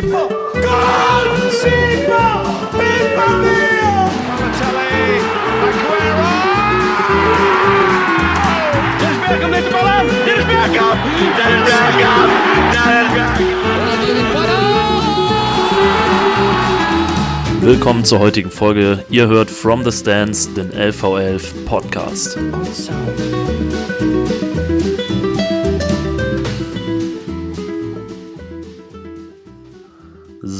Sipa! Gol! Sipa! Balotelli! Aguero! Dennis Bergkamp neemt de bal aan! Dennis Bergkamp! Dennis Bergkamp! Dennis Bergkamp! Willkommen zur heutigen Folge. Ihr hört From the Stands, den LV11 Podcast.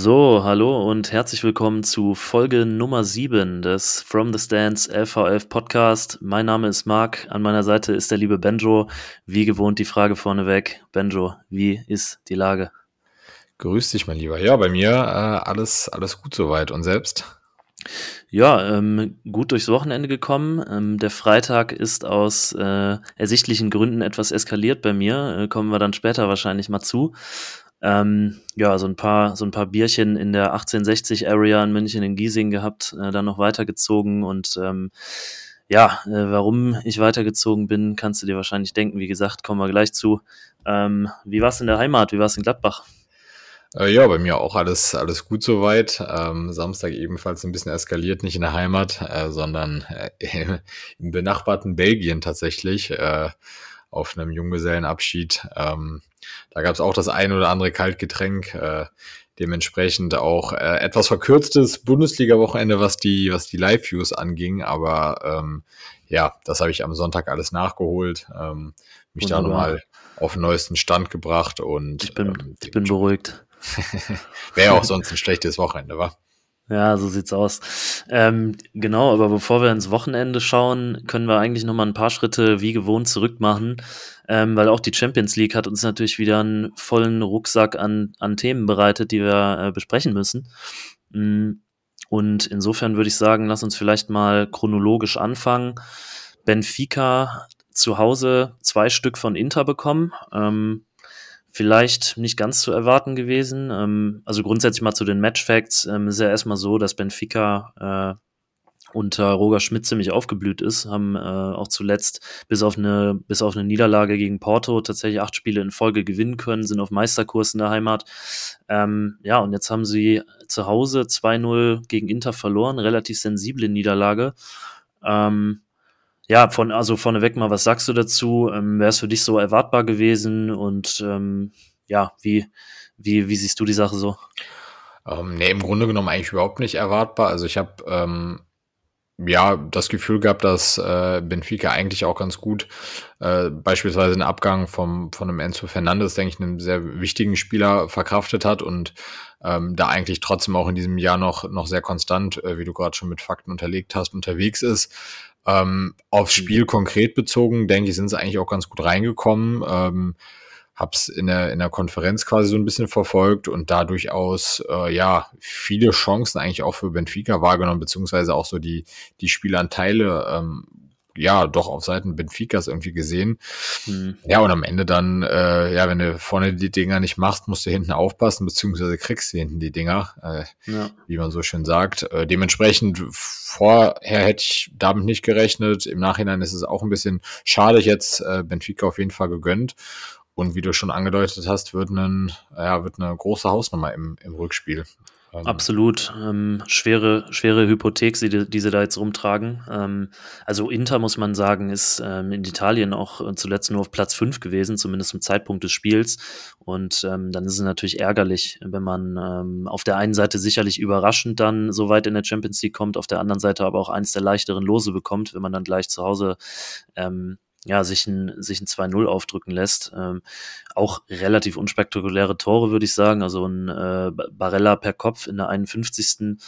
So, hallo und herzlich willkommen zu Folge Nummer 7 des From the Stands LV11 Podcast. Mein Name ist Marc, an meiner Seite ist der liebe Benjo. Wie gewohnt die Frage vorneweg. Benjo, wie ist die Lage? Grüß dich, mein Lieber. Ja, bei mir äh, alles, alles gut soweit. Und selbst? Ja, ähm, gut durchs Wochenende gekommen. Ähm, der Freitag ist aus äh, ersichtlichen Gründen etwas eskaliert bei mir. Äh, kommen wir dann später wahrscheinlich mal zu. Ähm, ja, so ein paar, so ein paar Bierchen in der 1860 Area in München in Giesing gehabt, äh, dann noch weitergezogen und ähm, ja, äh, warum ich weitergezogen bin, kannst du dir wahrscheinlich denken. Wie gesagt, kommen wir gleich zu. Ähm, wie war es in der Heimat? Wie war es in Gladbach? Äh, ja, bei mir auch alles, alles gut soweit. Ähm, Samstag ebenfalls ein bisschen eskaliert, nicht in der Heimat, äh, sondern äh, im benachbarten Belgien tatsächlich. Auf einem Junggesellenabschied. Ähm, da gab es auch das ein oder andere Kaltgetränk. Äh, dementsprechend auch äh, etwas verkürztes Bundesliga-Wochenende, was die, was die Live-Views anging. Aber ähm, ja, das habe ich am Sonntag alles nachgeholt, ähm, mich Wunderbar. da nochmal auf den neuesten Stand gebracht und ich bin, ähm, ich bin beruhigt. Wäre auch sonst ein schlechtes Wochenende, wa? Ja, so sieht's aus. Ähm, genau, aber bevor wir ins Wochenende schauen, können wir eigentlich noch mal ein paar Schritte wie gewohnt zurück machen, ähm, weil auch die Champions League hat uns natürlich wieder einen vollen Rucksack an, an Themen bereitet, die wir äh, besprechen müssen. Mm, und insofern würde ich sagen, lass uns vielleicht mal chronologisch anfangen. Benfica zu Hause zwei Stück von Inter bekommen. Ähm, vielleicht nicht ganz zu erwarten gewesen. Ähm, also grundsätzlich mal zu den Matchfacts. Ähm, ist ja erstmal so, dass Benfica äh, unter Roger Schmidt ziemlich aufgeblüht ist, haben äh, auch zuletzt bis auf eine bis auf eine Niederlage gegen Porto tatsächlich acht Spiele in Folge gewinnen können, sind auf Meisterkurs in der Heimat. Ähm, ja, und jetzt haben sie zu Hause 2-0 gegen Inter verloren, relativ sensible Niederlage. Ähm, ja, von, also vorneweg mal, was sagst du dazu? Ähm, Wäre es für dich so erwartbar gewesen? Und ähm, ja, wie, wie, wie siehst du die Sache so? Ähm, nee, im Grunde genommen eigentlich überhaupt nicht erwartbar. Also ich habe ähm, ja das Gefühl gehabt, dass äh, Benfica eigentlich auch ganz gut äh, beispielsweise den Abgang vom, von einem Enzo Fernandes, denke ich, einen sehr wichtigen Spieler verkraftet hat und ähm, da eigentlich trotzdem auch in diesem Jahr noch, noch sehr konstant, äh, wie du gerade schon mit Fakten unterlegt hast, unterwegs ist. Ähm, aufs mhm. Spiel konkret bezogen, denke ich, sind sie eigentlich auch ganz gut reingekommen. Ähm, hab's in der, in der Konferenz quasi so ein bisschen verfolgt und da durchaus, äh, ja, viele Chancen eigentlich auch für Benfica wahrgenommen, beziehungsweise auch so die, die Spielanteile ähm, ja doch auf Seiten Benficas irgendwie gesehen. Mhm. Ja, und am Ende dann, äh, ja, wenn du vorne die Dinger nicht machst, musst du hinten aufpassen, beziehungsweise kriegst du hinten die Dinger, äh, ja. wie man so schön sagt. Äh, dementsprechend vorher hätte ich damit nicht gerechnet. Im Nachhinein ist es auch ein bisschen schade jetzt äh, Benfica auf jeden Fall gegönnt. Und wie du schon angedeutet hast, wird, ein, ja, wird eine große Hausnummer im, im Rückspiel. Ähm, Absolut. Ähm, schwere, schwere Hypothek, die, die sie da jetzt rumtragen. Ähm, also Inter, muss man sagen, ist ähm, in Italien auch zuletzt nur auf Platz 5 gewesen, zumindest zum Zeitpunkt des Spiels. Und ähm, dann ist es natürlich ärgerlich, wenn man ähm, auf der einen Seite sicherlich überraschend dann so weit in der Champions League kommt, auf der anderen Seite aber auch eins der leichteren Lose bekommt, wenn man dann gleich zu Hause ja, sich ein, sich ein 2-0 aufdrücken lässt. Ähm, auch relativ unspektakuläre Tore, würde ich sagen. Also ein äh, Barella per Kopf in der 51.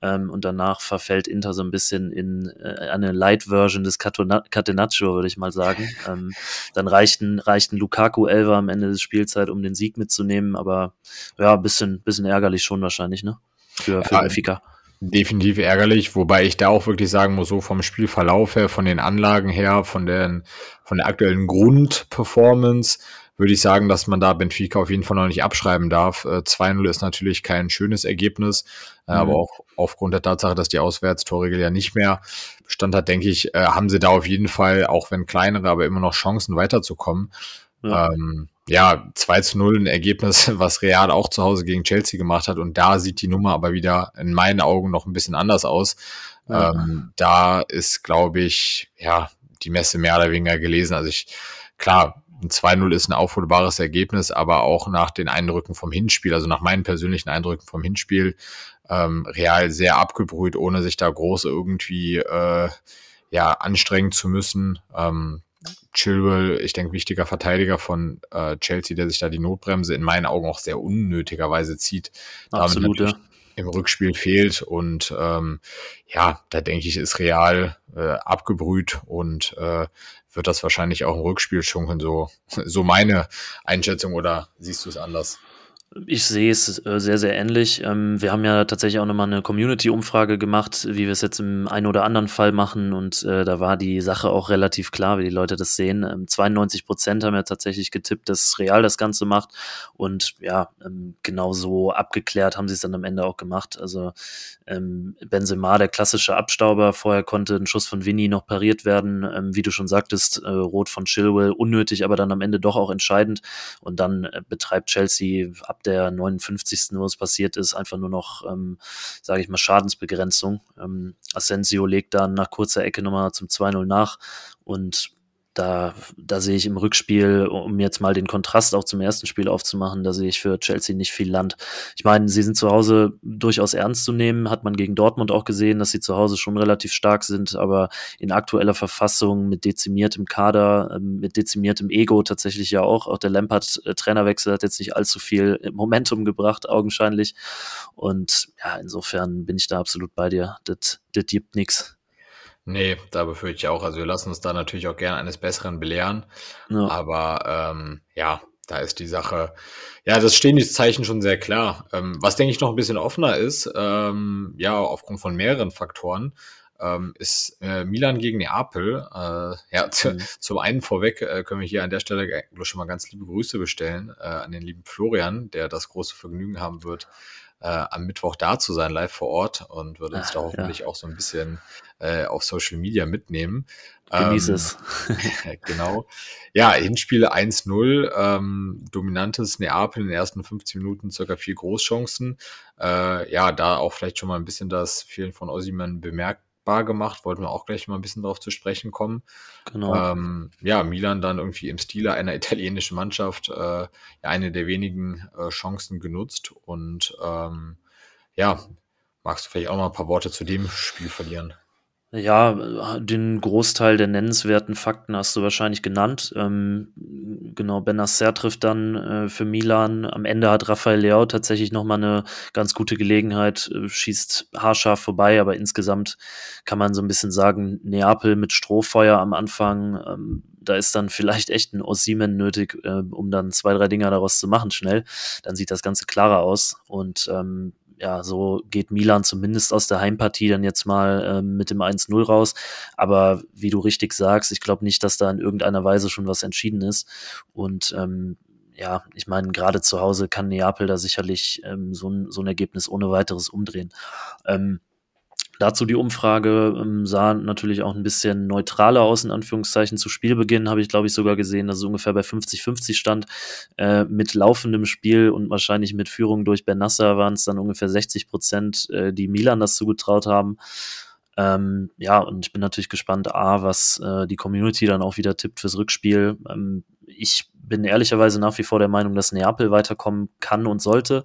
Ähm, und danach verfällt Inter so ein bisschen in äh, eine Light-Version des Catenaccio, würde ich mal sagen. Ähm, dann reichten, reichten Lukaku Elva am Ende des Spielzeit, um den Sieg mitzunehmen, aber ja, bisschen, bisschen ärgerlich schon wahrscheinlich, ne? Für, für ja, Benfica. Definitiv ärgerlich, wobei ich da auch wirklich sagen muss, so vom Spielverlauf her, von den Anlagen her, von, den, von der aktuellen Grundperformance, würde ich sagen, dass man da Benfica auf jeden Fall noch nicht abschreiben darf. 2-0 äh, ist natürlich kein schönes Ergebnis, äh, mhm. aber auch aufgrund der Tatsache, dass die Auswärtstorregel ja nicht mehr Bestand hat, denke ich, äh, haben sie da auf jeden Fall, auch wenn kleinere, aber immer noch Chancen weiterzukommen. Ja. Ähm, ja, 2 zu 0 ein Ergebnis, was Real auch zu Hause gegen Chelsea gemacht hat. Und da sieht die Nummer aber wieder in meinen Augen noch ein bisschen anders aus. Ja. Ähm, da ist, glaube ich, ja, die Messe mehr oder weniger gelesen. Also ich, klar, ein 2-0 ist ein aufholbares Ergebnis, aber auch nach den Eindrücken vom Hinspiel, also nach meinen persönlichen Eindrücken vom Hinspiel, ähm, Real sehr abgebrüht, ohne sich da groß irgendwie äh, ja, anstrengen zu müssen. Ähm, Chilwell, ich denke, wichtiger Verteidiger von äh, Chelsea, der sich da die Notbremse in meinen Augen auch sehr unnötigerweise zieht. Absolut, ja. Im Rückspiel fehlt und ähm, ja, da denke ich, ist Real äh, abgebrüht und äh, wird das wahrscheinlich auch im Rückspiel schunkeln. So, so meine Einschätzung oder siehst du es anders? Ich sehe es äh, sehr, sehr ähnlich. Ähm, wir haben ja tatsächlich auch nochmal eine Community-Umfrage gemacht, wie wir es jetzt im einen oder anderen Fall machen. Und äh, da war die Sache auch relativ klar, wie die Leute das sehen. Ähm, 92 Prozent haben ja tatsächlich getippt, dass Real das Ganze macht. Und ja, ähm, genau so abgeklärt haben sie es dann am Ende auch gemacht. Also ähm, Benzema, der klassische Abstauber. Vorher konnte ein Schuss von Vinny noch pariert werden. Ähm, wie du schon sagtest, äh, Rot von Chilwell, unnötig, aber dann am Ende doch auch entscheidend. Und dann äh, betreibt Chelsea ab der 59. wo es passiert ist, einfach nur noch, ähm, sage ich mal, Schadensbegrenzung. Ähm, Asensio legt dann nach kurzer Ecke nochmal zum 2-0 nach und da, da sehe ich im Rückspiel, um jetzt mal den Kontrast auch zum ersten Spiel aufzumachen, da sehe ich für Chelsea nicht viel Land. Ich meine, sie sind zu Hause durchaus ernst zu nehmen, hat man gegen Dortmund auch gesehen, dass sie zu Hause schon relativ stark sind, aber in aktueller Verfassung mit dezimiertem Kader, ähm, mit dezimiertem Ego tatsächlich ja auch. Auch der Lampard-Trainerwechsel hat jetzt nicht allzu viel Momentum gebracht, augenscheinlich. Und ja, insofern bin ich da absolut bei dir. Das gibt nichts. Nee, da befürchte ich auch. Also wir lassen uns da natürlich auch gerne eines Besseren belehren. Ja. Aber ähm, ja, da ist die Sache, ja, das stehen die Zeichen schon sehr klar. Ähm, was denke ich noch ein bisschen offener ist, ähm, ja, aufgrund von mehreren Faktoren, ähm, ist äh, Milan gegen Neapel. Äh, ja, mhm. zum einen vorweg äh, können wir hier an der Stelle schon mal ganz liebe Grüße bestellen äh, an den lieben Florian, der das große Vergnügen haben wird, äh, am Mittwoch da zu sein, live vor Ort und wird uns Ach, da hoffentlich ja. auch so ein bisschen äh, auf Social Media mitnehmen. Genieß ähm, es. genau. Ja, Hinspiele 1-0, ähm, dominantes Neapel in den ersten 15 Minuten, circa vier Großchancen. Äh, ja, da auch vielleicht schon mal ein bisschen das Fehlen von Ossiman bemerkt bar gemacht, wollten wir auch gleich mal ein bisschen darauf zu sprechen kommen. Genau. Ähm, ja, Milan dann irgendwie im Stile einer italienischen Mannschaft äh, ja, eine der wenigen äh, Chancen genutzt und ähm, ja, magst du vielleicht auch mal ein paar Worte zu dem Spiel verlieren? Ja, den Großteil der nennenswerten Fakten hast du wahrscheinlich genannt. Ähm, genau, Benacer trifft dann äh, für Milan. Am Ende hat Rafael Leao tatsächlich nochmal eine ganz gute Gelegenheit, äh, schießt haarscharf vorbei, aber insgesamt kann man so ein bisschen sagen, Neapel mit Strohfeuer am Anfang. Ähm, da ist dann vielleicht echt ein Ossimen nötig, äh, um dann zwei, drei Dinger daraus zu machen schnell. Dann sieht das Ganze klarer aus. Und ähm, ja, so geht Milan zumindest aus der Heimpartie dann jetzt mal ähm, mit dem 1-0 raus. Aber wie du richtig sagst, ich glaube nicht, dass da in irgendeiner Weise schon was entschieden ist. Und ähm, ja, ich meine, gerade zu Hause kann Neapel da sicherlich ähm, so, ein, so ein Ergebnis ohne weiteres umdrehen. Ähm, Dazu die Umfrage ähm, sah natürlich auch ein bisschen neutraler aus, in Anführungszeichen. Zu Spielbeginn habe ich, glaube ich, sogar gesehen, dass es ungefähr bei 50-50 stand. Äh, mit laufendem Spiel und wahrscheinlich mit Führung durch Benassa waren es dann ungefähr 60 Prozent, äh, die Milan das zugetraut haben. Ähm, ja, und ich bin natürlich gespannt, A, was äh, die Community dann auch wieder tippt fürs Rückspiel. Ähm, ich bin ehrlicherweise nach wie vor der Meinung, dass Neapel weiterkommen kann und sollte.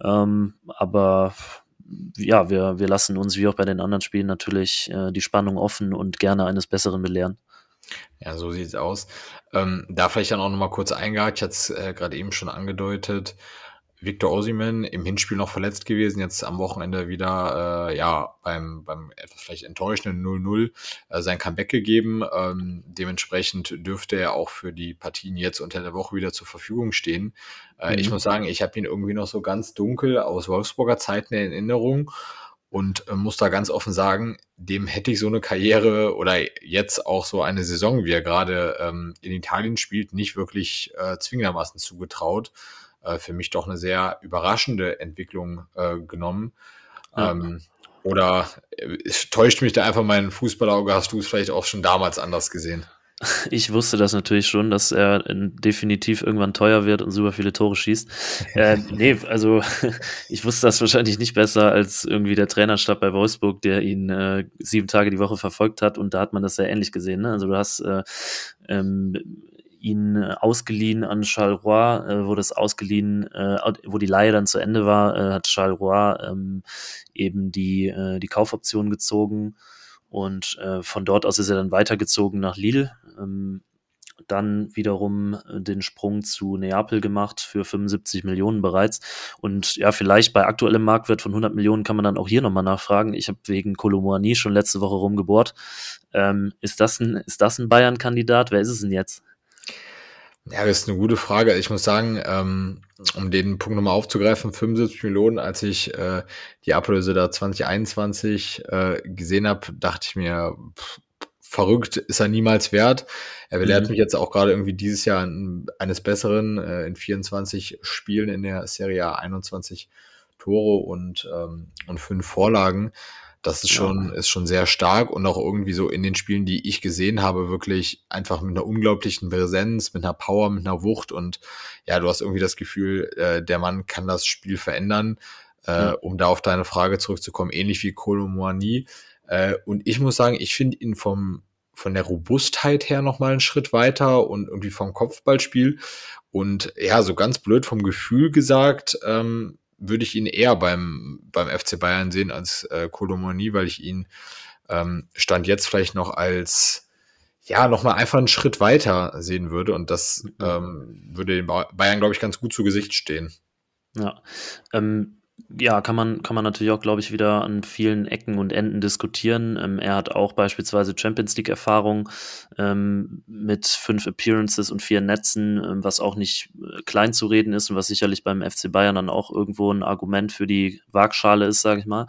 Ähm, aber ja, wir, wir lassen uns wie auch bei den anderen Spielen natürlich äh, die Spannung offen und gerne eines Besseren belehren. Ja, so sieht es aus. Ähm, da vielleicht dann auch nochmal kurz eingehakt, ich hatte es äh, gerade eben schon angedeutet. Victor Osimen im Hinspiel noch verletzt gewesen, jetzt am Wochenende wieder äh, ja beim, beim etwas vielleicht enttäuschenden 0-0 äh, sein Comeback gegeben. Ähm, dementsprechend dürfte er auch für die Partien jetzt unter der Woche wieder zur Verfügung stehen. Äh, mhm. Ich muss sagen, ich habe ihn irgendwie noch so ganz dunkel aus Wolfsburger Zeiten in Erinnerung und äh, muss da ganz offen sagen, dem hätte ich so eine Karriere oder jetzt auch so eine Saison, wie er gerade ähm, in Italien spielt, nicht wirklich äh, zwingendermaßen zugetraut äh, für mich doch eine sehr überraschende Entwicklung äh, genommen. Ja. Ähm, oder äh, täuscht mich da einfach mein Fußballauge? Hast du es vielleicht auch schon damals anders gesehen? Ich wusste das natürlich schon, dass er definitiv irgendwann teuer wird und super viele Tore schießt. äh, nee, also ich wusste das wahrscheinlich nicht besser als irgendwie der Trainerstab bei Wolfsburg, der ihn äh, sieben Tage die Woche verfolgt hat und da hat man das sehr ähnlich gesehen. Ne? Also du hast äh, ähm, ihn ausgeliehen an Charleroi, äh, wurde es ausgeliehen, äh, wo die Leihe dann zu Ende war, äh, hat Charleroi ähm, eben die, äh, die Kaufoption gezogen und äh, von dort aus ist er dann weitergezogen nach Lille. Ähm, dann wiederum äh, den Sprung zu Neapel gemacht für 75 Millionen bereits. Und ja, vielleicht bei aktuellem Marktwert von 100 Millionen kann man dann auch hier nochmal nachfragen. Ich habe wegen Colomboani schon letzte Woche rumgebohrt. Ähm, ist das ein, ist das ein Bayern-Kandidat? Wer ist es denn jetzt? Ja, das ist eine gute Frage. Ich muss sagen, ähm, um den Punkt nochmal aufzugreifen, 75 Millionen, als ich äh, die Ablöse da 2021 äh, gesehen habe, dachte ich mir, pff, verrückt ist er niemals wert. Er belehrt mhm. mich jetzt auch gerade irgendwie dieses Jahr an, eines Besseren äh, in 24 Spielen in der Serie A 21 Tore und, ähm, und fünf Vorlagen. Das ist schon, ja. ist schon sehr stark und auch irgendwie so in den Spielen, die ich gesehen habe, wirklich einfach mit einer unglaublichen Präsenz, mit einer Power, mit einer Wucht und ja, du hast irgendwie das Gefühl, äh, der Mann kann das Spiel verändern. Äh, ja. Um da auf deine Frage zurückzukommen, ähnlich wie Kolomoani. Äh, und ich muss sagen, ich finde ihn vom, von der Robustheit her nochmal einen Schritt weiter und irgendwie vom Kopfballspiel. Und ja, so ganz blöd vom Gefühl gesagt, ähm, würde ich ihn eher beim, beim FC Bayern sehen als äh, Kolomoni, weil ich ihn ähm, Stand jetzt vielleicht noch als ja, nochmal einfach einen Schritt weiter sehen würde und das mhm. ähm, würde den Bayern, glaube ich, ganz gut zu Gesicht stehen. Ja, ähm, ja, kann man, kann man natürlich auch, glaube ich, wieder an vielen Ecken und Enden diskutieren. Ähm, er hat auch beispielsweise Champions League-Erfahrung ähm, mit fünf Appearances und vier Netzen, ähm, was auch nicht äh, klein zu reden ist und was sicherlich beim FC Bayern dann auch irgendwo ein Argument für die Waagschale ist, sage ich mal.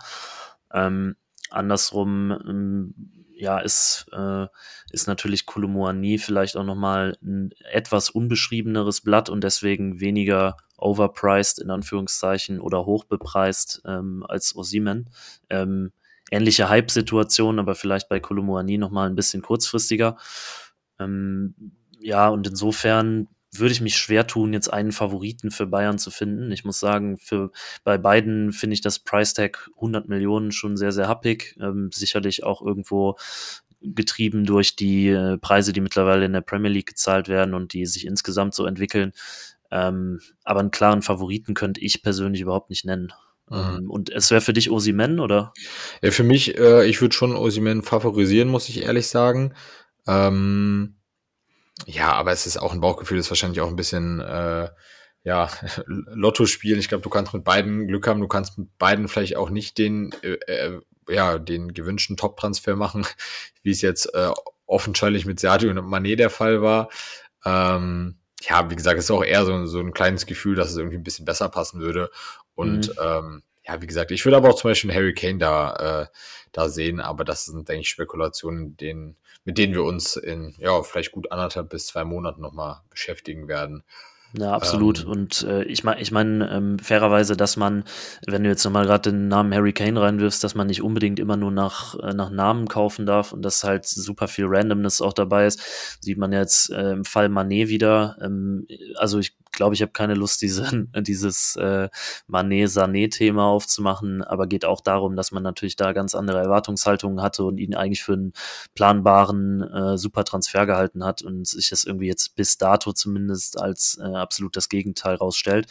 Ähm, andersrum, ähm, ja, ist, äh, ist natürlich Kolomoani vielleicht auch nochmal ein etwas unbeschriebeneres Blatt und deswegen weniger overpriced in Anführungszeichen oder hochbepreist ähm, als Osimen. Ähm, ähnliche Hype-Situation, aber vielleicht bei Kolomoani nochmal ein bisschen kurzfristiger. Ähm, ja, und insofern würde ich mich schwer tun, jetzt einen Favoriten für Bayern zu finden. Ich muss sagen, für, bei beiden finde ich das Price Tag 100 Millionen schon sehr, sehr happig. Ähm, sicherlich auch irgendwo getrieben durch die äh, Preise, die mittlerweile in der Premier League gezahlt werden und die sich insgesamt so entwickeln. Ähm, aber einen klaren Favoriten könnte ich persönlich überhaupt nicht nennen. Mhm. Ähm, und es wäre für dich Osimen, oder? Ja, für mich, äh, ich würde schon Osimen favorisieren, muss ich ehrlich sagen. Ähm, ja, aber es ist auch ein Bauchgefühl, ist wahrscheinlich auch ein bisschen äh, ja, Lotto spielen. Ich glaube, du kannst mit beiden Glück haben, du kannst mit beiden vielleicht auch nicht den, äh, äh ja, den gewünschten Top-Transfer machen, wie es jetzt äh, offensichtlich mit Sergio und Manet der Fall war. Ähm, ja, wie gesagt, es ist auch eher so, so ein kleines Gefühl, dass es irgendwie ein bisschen besser passen würde. Und mhm. ähm, ja, wie gesagt, ich würde aber auch zum Beispiel einen Harry Kane da, äh, da sehen, aber das sind, denke ich, Spekulationen, denen, mit denen wir uns in, ja, vielleicht gut anderthalb bis zwei Monaten nochmal beschäftigen werden. Ja, absolut. Ähm, und äh, ich meine, ich mein, ähm, fairerweise, dass man, wenn du jetzt nochmal gerade den Namen Harry Kane reinwirfst, dass man nicht unbedingt immer nur nach, äh, nach Namen kaufen darf und dass halt super viel Randomness auch dabei ist, sieht man jetzt äh, im Fall Manet wieder. Ähm, also ich glaube, ich habe keine Lust, diese, dieses äh, Manet-Sané-Thema aufzumachen, aber geht auch darum, dass man natürlich da ganz andere Erwartungshaltungen hatte und ihn eigentlich für einen planbaren äh, super Transfer gehalten hat und sich das irgendwie jetzt bis dato zumindest als äh, absolut das Gegenteil rausstellt.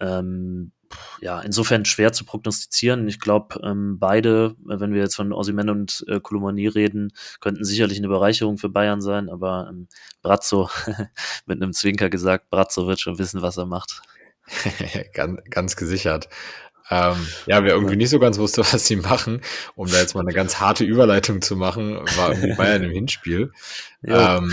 Ähm, ja, insofern schwer zu prognostizieren. Ich glaube, ähm, beide, wenn wir jetzt von Osimhen und äh, Kolomani reden, könnten sicherlich eine Bereicherung für Bayern sein, aber ähm, Brazzo, mit einem Zwinker gesagt, Brazzo wird schon wissen, was er macht. ganz, ganz gesichert. Ähm, ja, wer irgendwie nicht so ganz wusste, was sie machen, um da jetzt mal eine ganz harte Überleitung zu machen, war irgendwie Bayern im Hinspiel. Ähm,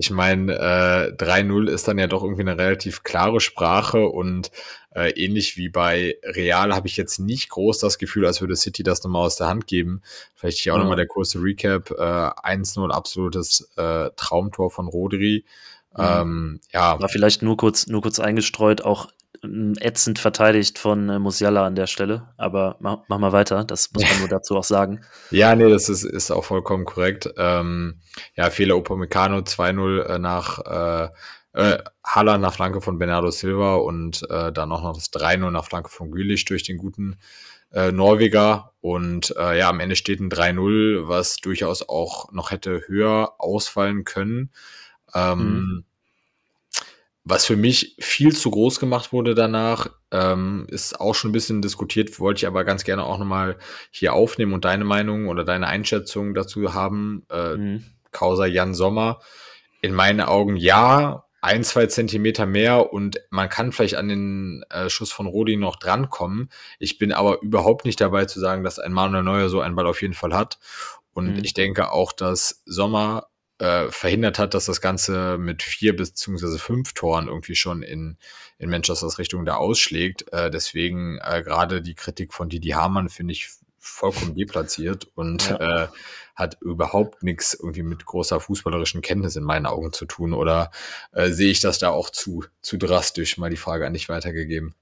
ich meine, äh, 3-0 ist dann ja doch irgendwie eine relativ klare Sprache und äh, ähnlich wie bei Real habe ich jetzt nicht groß das Gefühl, als würde City das nochmal aus der Hand geben. Vielleicht hier auch ja. nochmal der kurze Recap. Äh, 1-0 absolutes äh, Traumtor von Rodri. Mhm. Ähm, ja. War vielleicht nur kurz, nur kurz eingestreut, auch ätzend verteidigt von äh, Musiala an der Stelle. Aber mach, mach mal weiter, das muss man nur dazu auch sagen. Ja, nee, das ist, ist auch vollkommen korrekt. Ähm, ja, Fehler Upamecano 2-0 äh, nach äh, äh, Haller nach Flanke von Bernardo Silva und äh, dann auch noch das 3-0 nach Flanke von Gülich durch den guten äh, Norweger. Und äh, ja, am Ende steht ein 3-0, was durchaus auch noch hätte höher ausfallen können. Ähm, mhm. Was für mich viel zu groß gemacht wurde danach, ähm, ist auch schon ein bisschen diskutiert, wollte ich aber ganz gerne auch nochmal hier aufnehmen und deine Meinung oder deine Einschätzung dazu haben. Äh, mhm. Causa Jan Sommer. In meinen Augen ja, ein, zwei Zentimeter mehr und man kann vielleicht an den äh, Schuss von Rodi noch drankommen. Ich bin aber überhaupt nicht dabei zu sagen, dass ein Manuel Neuer so einen Ball auf jeden Fall hat. Und mhm. ich denke auch, dass Sommer äh, verhindert hat, dass das Ganze mit vier beziehungsweise fünf Toren irgendwie schon in, in Manchesters Richtung da ausschlägt. Äh, deswegen äh, gerade die Kritik von Didi Hamann finde ich vollkommen deplatziert und ja. äh, hat überhaupt nichts irgendwie mit großer fußballerischen Kenntnis in meinen Augen zu tun. Oder äh, sehe ich das da auch zu, zu drastisch? Mal die Frage an dich weitergegeben.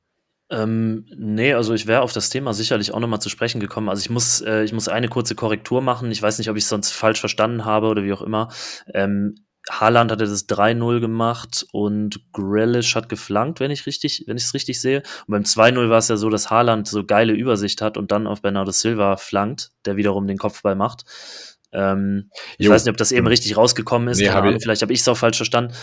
Ähm, nee, also ich wäre auf das Thema sicherlich auch nochmal zu sprechen gekommen. Also ich muss, äh, ich muss eine kurze Korrektur machen. Ich weiß nicht, ob ich es sonst falsch verstanden habe oder wie auch immer. Ähm, Haaland hatte das 3-0 gemacht und Grealish hat geflankt, wenn ich richtig, wenn ich es richtig sehe. Und beim 2-0 war es ja so, dass Haaland so geile Übersicht hat und dann auf Bernardo Silva flankt, der wiederum den Kopfball macht. Ähm, ich weiß nicht, ob das eben richtig rausgekommen ist. Nee, hab Ahnung, vielleicht habe ich es auch falsch verstanden.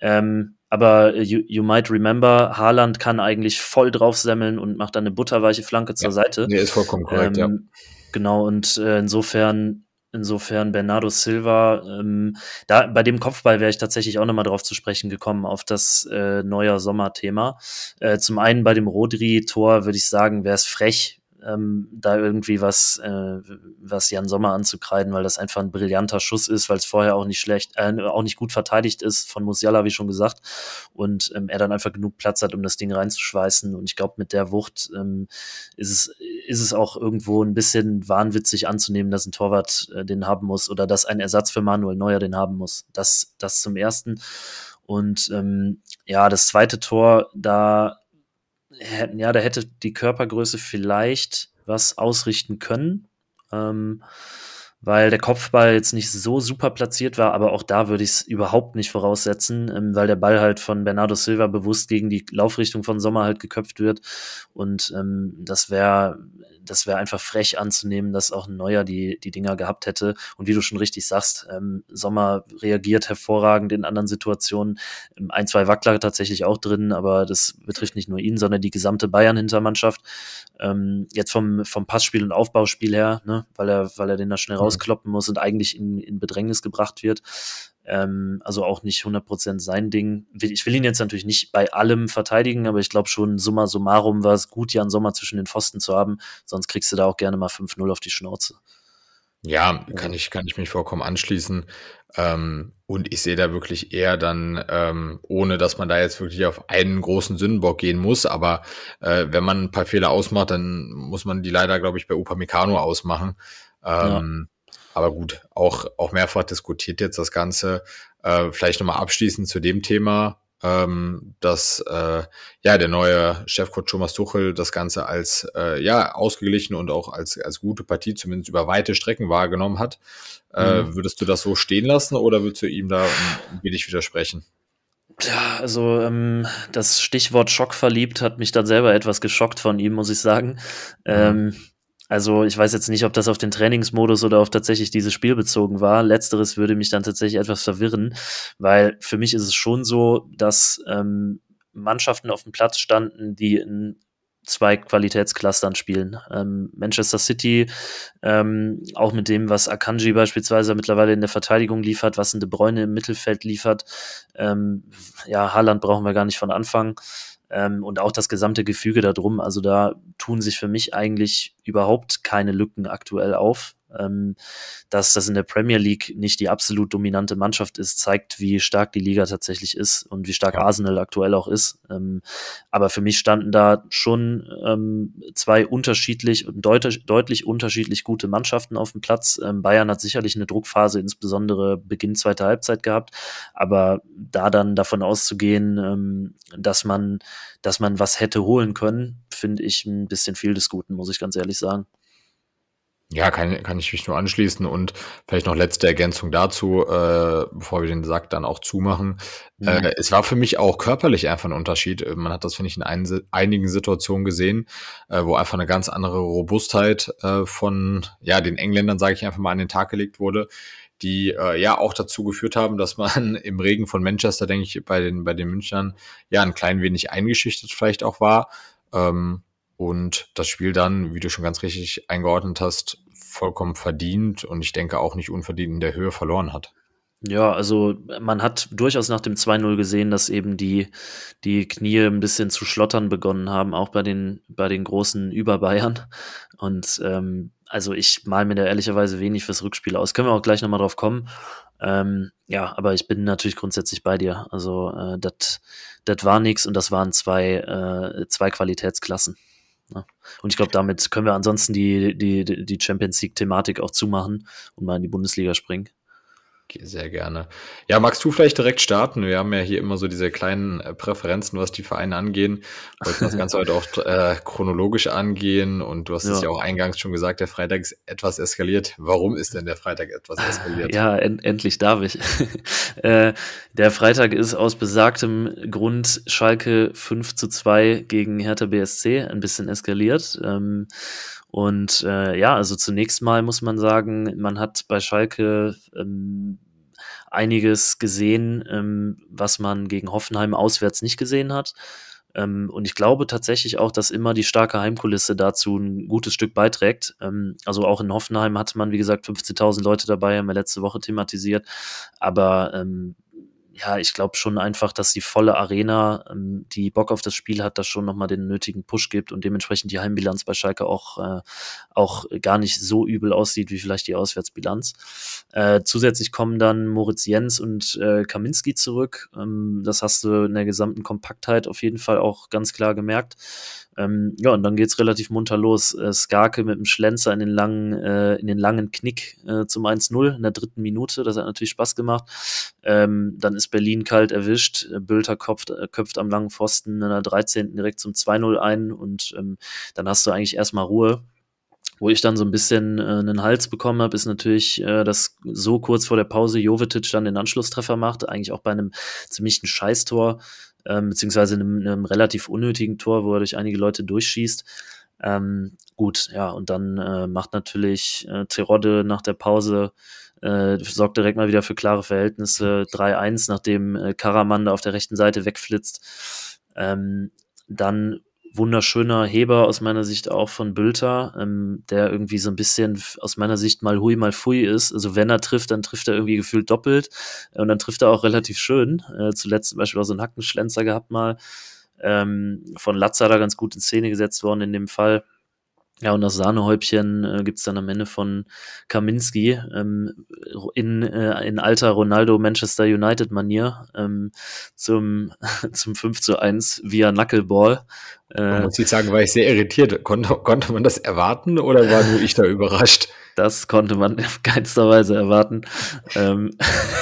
Ähm, aber you, you, might remember, Haaland kann eigentlich voll draufsemmeln und macht dann eine butterweiche Flanke zur ja, Seite. Nee, ist vollkommen korrekt, ähm, ja. Genau, und äh, insofern Insofern Bernardo Silva, ähm, da bei dem Kopfball wäre ich tatsächlich auch nochmal drauf zu sprechen gekommen, auf das äh, neuer Sommerthema. Äh, zum einen bei dem Rodri-Tor würde ich sagen, wäre es frech, ähm, da irgendwie was, äh, was Jan Sommer anzukreiden, weil das einfach ein brillanter Schuss ist, weil es vorher auch nicht schlecht, äh, auch nicht gut verteidigt ist von Musiala, wie schon gesagt, und ähm, er dann einfach genug Platz hat, um das Ding reinzuschweißen. Und ich glaube, mit der Wucht ähm, ist es ist es auch irgendwo ein bisschen wahnwitzig anzunehmen, dass ein Torwart äh, den haben muss oder dass ein Ersatz für Manuel Neuer den haben muss. Das, das zum ersten. Und ähm, ja, das zweite Tor, da ja, da hätte die Körpergröße vielleicht was ausrichten können. Ähm, weil der Kopfball jetzt nicht so super platziert war, aber auch da würde ich es überhaupt nicht voraussetzen, ähm, weil der Ball halt von Bernardo Silva bewusst gegen die Laufrichtung von Sommer halt geköpft wird. Und ähm, das wäre das wäre einfach frech anzunehmen, dass auch ein Neuer die, die Dinger gehabt hätte. Und wie du schon richtig sagst, ähm, Sommer reagiert hervorragend in anderen Situationen. Ähm, ein, zwei Wackler tatsächlich auch drin, aber das betrifft nicht nur ihn, sondern die gesamte Bayern-Hintermannschaft. Ähm, jetzt vom, vom Passspiel und Aufbauspiel her, ne, weil er, weil er den da schnell mhm. rauskloppen muss und eigentlich in, in Bedrängnis gebracht wird. Ähm, also auch nicht 100% sein Ding. Ich will ihn jetzt natürlich nicht bei allem verteidigen, aber ich glaube schon, summa summarum war es gut, Jan Sommer zwischen den Pfosten zu haben. Sonst kriegst du da auch gerne mal 5-0 auf die Schnauze. Ja, kann ich, kann ich mich vollkommen anschließen. Ähm, und ich sehe da wirklich eher dann, ähm, ohne dass man da jetzt wirklich auf einen großen Sündenbock gehen muss, aber äh, wenn man ein paar Fehler ausmacht, dann muss man die leider, glaube ich, bei Upamecano ausmachen. Ähm, ja. Aber gut, auch, auch mehrfach diskutiert jetzt das Ganze. Äh, vielleicht nochmal abschließend zu dem Thema, ähm, dass äh, ja der neue Chefcoach Thomas Tuchel das Ganze als äh, ja ausgeglichen und auch als, als gute Partie zumindest über weite Strecken wahrgenommen hat. Äh, mhm. Würdest du das so stehen lassen oder würdest du ihm da ein wenig widersprechen? Ja, also ähm, das Stichwort Schock verliebt hat mich dann selber etwas geschockt von ihm, muss ich sagen. Mhm. Ähm, also ich weiß jetzt nicht, ob das auf den Trainingsmodus oder auf tatsächlich dieses Spiel bezogen war. Letzteres würde mich dann tatsächlich etwas verwirren, weil für mich ist es schon so, dass ähm, Mannschaften auf dem Platz standen, die in zwei Qualitätsclustern spielen. Ähm, Manchester City, ähm, auch mit dem, was Akanji beispielsweise mittlerweile in der Verteidigung liefert, was ein De Bruyne im Mittelfeld liefert. Ähm, ja, Haaland brauchen wir gar nicht von Anfang ähm, und auch das gesamte Gefüge darum. Also da tun sich für mich eigentlich überhaupt keine Lücken aktuell auf. Ähm, dass das in der Premier League nicht die absolut dominante Mannschaft ist, zeigt, wie stark die Liga tatsächlich ist und wie stark. Arsenal aktuell auch ist. Ähm, aber für mich standen da schon ähm, zwei unterschiedlich und deut deutlich unterschiedlich gute Mannschaften auf dem Platz. Ähm, Bayern hat sicherlich eine Druckphase, insbesondere Beginn zweiter Halbzeit gehabt, aber da dann davon auszugehen, ähm, dass man, dass man was hätte holen können, finde ich ein bisschen viel des Guten, muss ich ganz ehrlich sagen. Ja, kann, kann ich mich nur anschließen und vielleicht noch letzte Ergänzung dazu, äh, bevor wir den Sack dann auch zumachen. Mhm. Äh, es war für mich auch körperlich einfach ein Unterschied. Man hat das, finde ich, in ein, einigen Situationen gesehen, äh, wo einfach eine ganz andere Robustheit äh, von ja, den Engländern, sage ich einfach mal, an den Tag gelegt wurde, die äh, ja auch dazu geführt haben, dass man im Regen von Manchester, denke ich, bei den, bei den Münchnern ja ein klein wenig eingeschüchtert vielleicht auch war. Ähm, und das Spiel dann, wie du schon ganz richtig eingeordnet hast, vollkommen verdient und ich denke auch nicht unverdient in der Höhe verloren hat. Ja, also man hat durchaus nach dem 2-0 gesehen, dass eben die, die Knie ein bisschen zu schlottern begonnen haben, auch bei den, bei den großen Überbayern. Und ähm, also ich mal mir da ehrlicherweise wenig fürs Rückspiel aus. Können wir auch gleich nochmal drauf kommen. Ähm, ja, aber ich bin natürlich grundsätzlich bei dir. Also äh, das war nix und das waren zwei, äh, zwei Qualitätsklassen. Ne? Und ich glaube, damit können wir ansonsten die, die, die Champions League-Thematik auch zumachen und mal in die Bundesliga springen. Sehr gerne. Ja, magst du vielleicht direkt starten? Wir haben ja hier immer so diese kleinen äh, Präferenzen, was die Vereine angehen. Wir wollten das Ganze heute auch äh, chronologisch angehen und du hast ja. es ja auch eingangs schon gesagt, der Freitag ist etwas eskaliert. Warum ist denn der Freitag etwas eskaliert? Ja, en endlich darf ich. äh, der Freitag ist aus besagtem Grund Schalke 5 zu 2 gegen Hertha BSC ein bisschen eskaliert. Ähm, und äh, ja, also zunächst mal muss man sagen, man hat bei Schalke ähm, einiges gesehen, ähm, was man gegen Hoffenheim auswärts nicht gesehen hat. Ähm, und ich glaube tatsächlich auch, dass immer die starke Heimkulisse dazu ein gutes Stück beiträgt. Ähm, also auch in Hoffenheim hatte man, wie gesagt, 15.000 Leute dabei, haben wir letzte Woche thematisiert. Aber ähm, ja, ich glaube schon einfach, dass die volle Arena, ähm, die Bock auf das Spiel hat, das schon nochmal den nötigen Push gibt und dementsprechend die Heimbilanz bei Schalke auch, äh, auch gar nicht so übel aussieht wie vielleicht die Auswärtsbilanz. Äh, zusätzlich kommen dann Moritz Jens und äh, Kaminski zurück. Ähm, das hast du in der gesamten Kompaktheit auf jeden Fall auch ganz klar gemerkt. Ähm, ja, und dann geht's relativ munter los. Äh, Skarke mit dem Schlenzer in den langen, äh, in den langen Knick äh, zum 1-0 in der dritten Minute. Das hat natürlich Spaß gemacht. Ähm, dann ist Berlin kalt erwischt. Äh, Bülter köpft, äh, köpft am langen Pfosten in der 13. direkt zum 2-0 ein und ähm, dann hast du eigentlich erstmal Ruhe. Wo ich dann so ein bisschen äh, einen Hals bekommen habe, ist natürlich, äh, dass so kurz vor der Pause Jovetic dann den Anschlusstreffer macht, eigentlich auch bei einem ziemlichen Scheißtor ähm, beziehungsweise einem, einem relativ unnötigen Tor, wo er durch einige Leute durchschießt. Ähm, gut, ja, und dann äh, macht natürlich äh, Terodde nach der Pause, äh, sorgt direkt mal wieder für klare Verhältnisse. 3-1, nachdem äh, Karaman da auf der rechten Seite wegflitzt. Ähm, dann wunderschöner Heber aus meiner Sicht auch von Bülter, ähm, der irgendwie so ein bisschen aus meiner Sicht mal hui, mal fui ist. Also wenn er trifft, dann trifft er irgendwie gefühlt doppelt und dann trifft er auch relativ schön. Äh, zuletzt zum Beispiel auch so einen Hackenschlenzer gehabt mal. Ähm, von Latza da ganz gut in Szene gesetzt worden in dem Fall. Ja, und das Sahnehäubchen äh, gibt dann am Ende von Kaminski ähm, in, äh, in alter Ronaldo Manchester United Manier ähm, zum, zum 5 zu 1 via Knuckleball. Äh, muss ich sagen, war ich sehr irritiert. Konnte, konnte man das erwarten oder war nur ich da überrascht? Das konnte man in keinster Weise erwarten. ähm,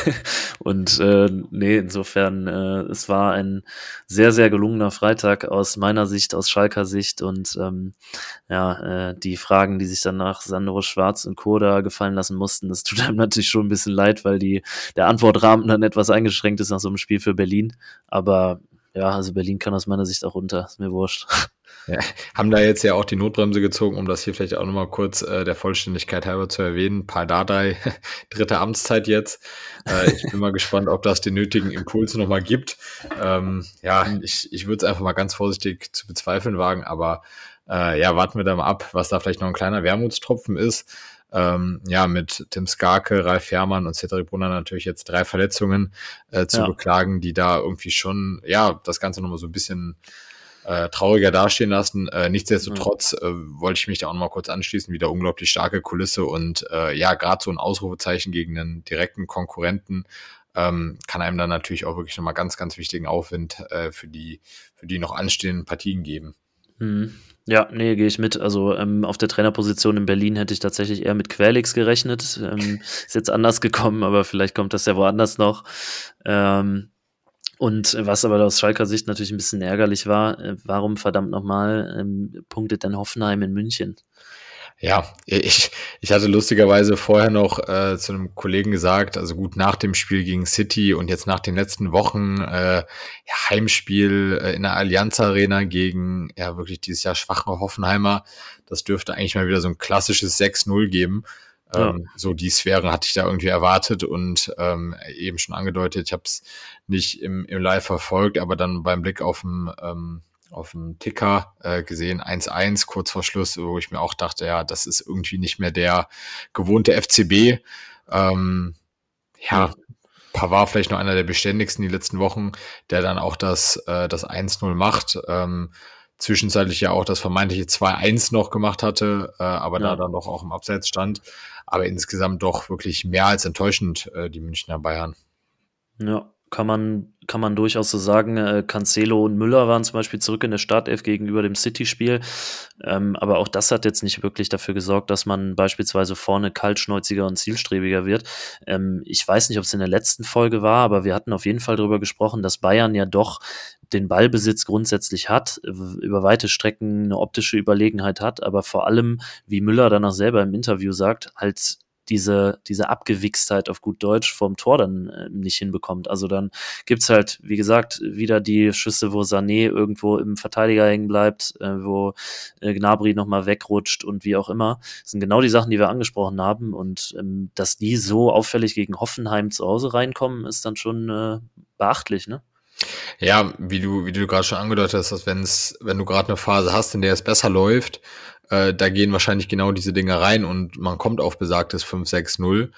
und äh, nee, insofern, äh, es war ein sehr, sehr gelungener Freitag aus meiner Sicht, aus Schalker Sicht. Und ähm, ja, äh, die Fragen, die sich dann nach Sandro Schwarz und Koda gefallen lassen mussten, das tut einem natürlich schon ein bisschen leid, weil die, der Antwortrahmen dann etwas eingeschränkt ist nach so einem Spiel für Berlin. Aber ja, also Berlin kann aus meiner Sicht auch runter, ist mir wurscht. Ja, haben da jetzt ja auch die Notbremse gezogen, um das hier vielleicht auch nochmal kurz äh, der Vollständigkeit halber zu erwähnen. Pardadei, dritte Amtszeit jetzt. Äh, ich bin mal gespannt, ob das den nötigen Impuls nochmal gibt. Ähm, ja, ich, ich würde es einfach mal ganz vorsichtig zu bezweifeln wagen, aber äh, ja, warten wir da mal ab, was da vielleicht noch ein kleiner Wermutstropfen ist. Ähm, ja, mit Tim Skarke, Ralf Herrmann und Cedric Brunner natürlich jetzt drei Verletzungen äh, zu ja. beklagen, die da irgendwie schon, ja, das Ganze nochmal so ein bisschen äh, trauriger dastehen lassen. Äh, nichtsdestotrotz äh, wollte ich mich da auch noch mal kurz anschließen. Wieder unglaublich starke Kulisse und äh, ja, gerade so ein Ausrufezeichen gegen einen direkten Konkurrenten ähm, kann einem dann natürlich auch wirklich nochmal ganz, ganz wichtigen Aufwind äh, für, die, für die noch anstehenden Partien geben. Mhm. Ja, nee, gehe ich mit. Also ähm, auf der Trainerposition in Berlin hätte ich tatsächlich eher mit Querlix gerechnet. Ähm, ist jetzt anders gekommen, aber vielleicht kommt das ja woanders noch. Ähm, und was aber aus Schalker Sicht natürlich ein bisschen ärgerlich war, äh, warum verdammt nochmal ähm, punktet denn Hoffenheim in München? Ja, ich, ich hatte lustigerweise vorher noch äh, zu einem Kollegen gesagt, also gut nach dem Spiel gegen City und jetzt nach den letzten Wochen äh, Heimspiel äh, in der Allianz Arena gegen ja wirklich dieses Jahr schwache Hoffenheimer, das dürfte eigentlich mal wieder so ein klassisches 6-0 geben. Ja. Ähm, so die Sphäre hatte ich da irgendwie erwartet und ähm, eben schon angedeutet, ich habe es nicht im, im Live verfolgt, aber dann beim Blick auf dem ähm, auf dem Ticker äh, gesehen, 1-1 kurz vor Schluss, wo ich mir auch dachte, ja, das ist irgendwie nicht mehr der gewohnte FCB. Ähm, ja, Pavard vielleicht noch einer der beständigsten die letzten Wochen, der dann auch das, äh, das 1-0 macht. Ähm, zwischenzeitlich ja auch das vermeintliche 2-1 noch gemacht hatte, äh, aber ja. da dann doch auch im Abseits stand. Aber insgesamt doch wirklich mehr als enttäuschend, äh, die Münchner Bayern. Ja, kann man, kann man durchaus so sagen. Äh, Cancelo und Müller waren zum Beispiel zurück in der Startelf gegenüber dem City-Spiel. Ähm, aber auch das hat jetzt nicht wirklich dafür gesorgt, dass man beispielsweise vorne kaltschnäuziger und zielstrebiger wird. Ähm, ich weiß nicht, ob es in der letzten Folge war, aber wir hatten auf jeden Fall darüber gesprochen, dass Bayern ja doch den Ballbesitz grundsätzlich hat, über weite Strecken eine optische Überlegenheit hat, aber vor allem, wie Müller danach selber im Interview sagt, halt diese, diese Abgewichstheit auf gut Deutsch vom Tor dann äh, nicht hinbekommt. Also dann gibt's halt, wie gesagt, wieder die Schüsse, wo Sané irgendwo im Verteidiger hängen bleibt, äh, wo äh, Gnabry nochmal wegrutscht und wie auch immer. Das sind genau die Sachen, die wir angesprochen haben. Und ähm, dass die so auffällig gegen Hoffenheim zu Hause reinkommen, ist dann schon äh, beachtlich, ne? Ja, wie du, wie du gerade schon angedeutet hast, dass wenn's, wenn du gerade eine Phase hast, in der es besser läuft, äh, da gehen wahrscheinlich genau diese Dinge rein und man kommt auf besagtes 5-6-0.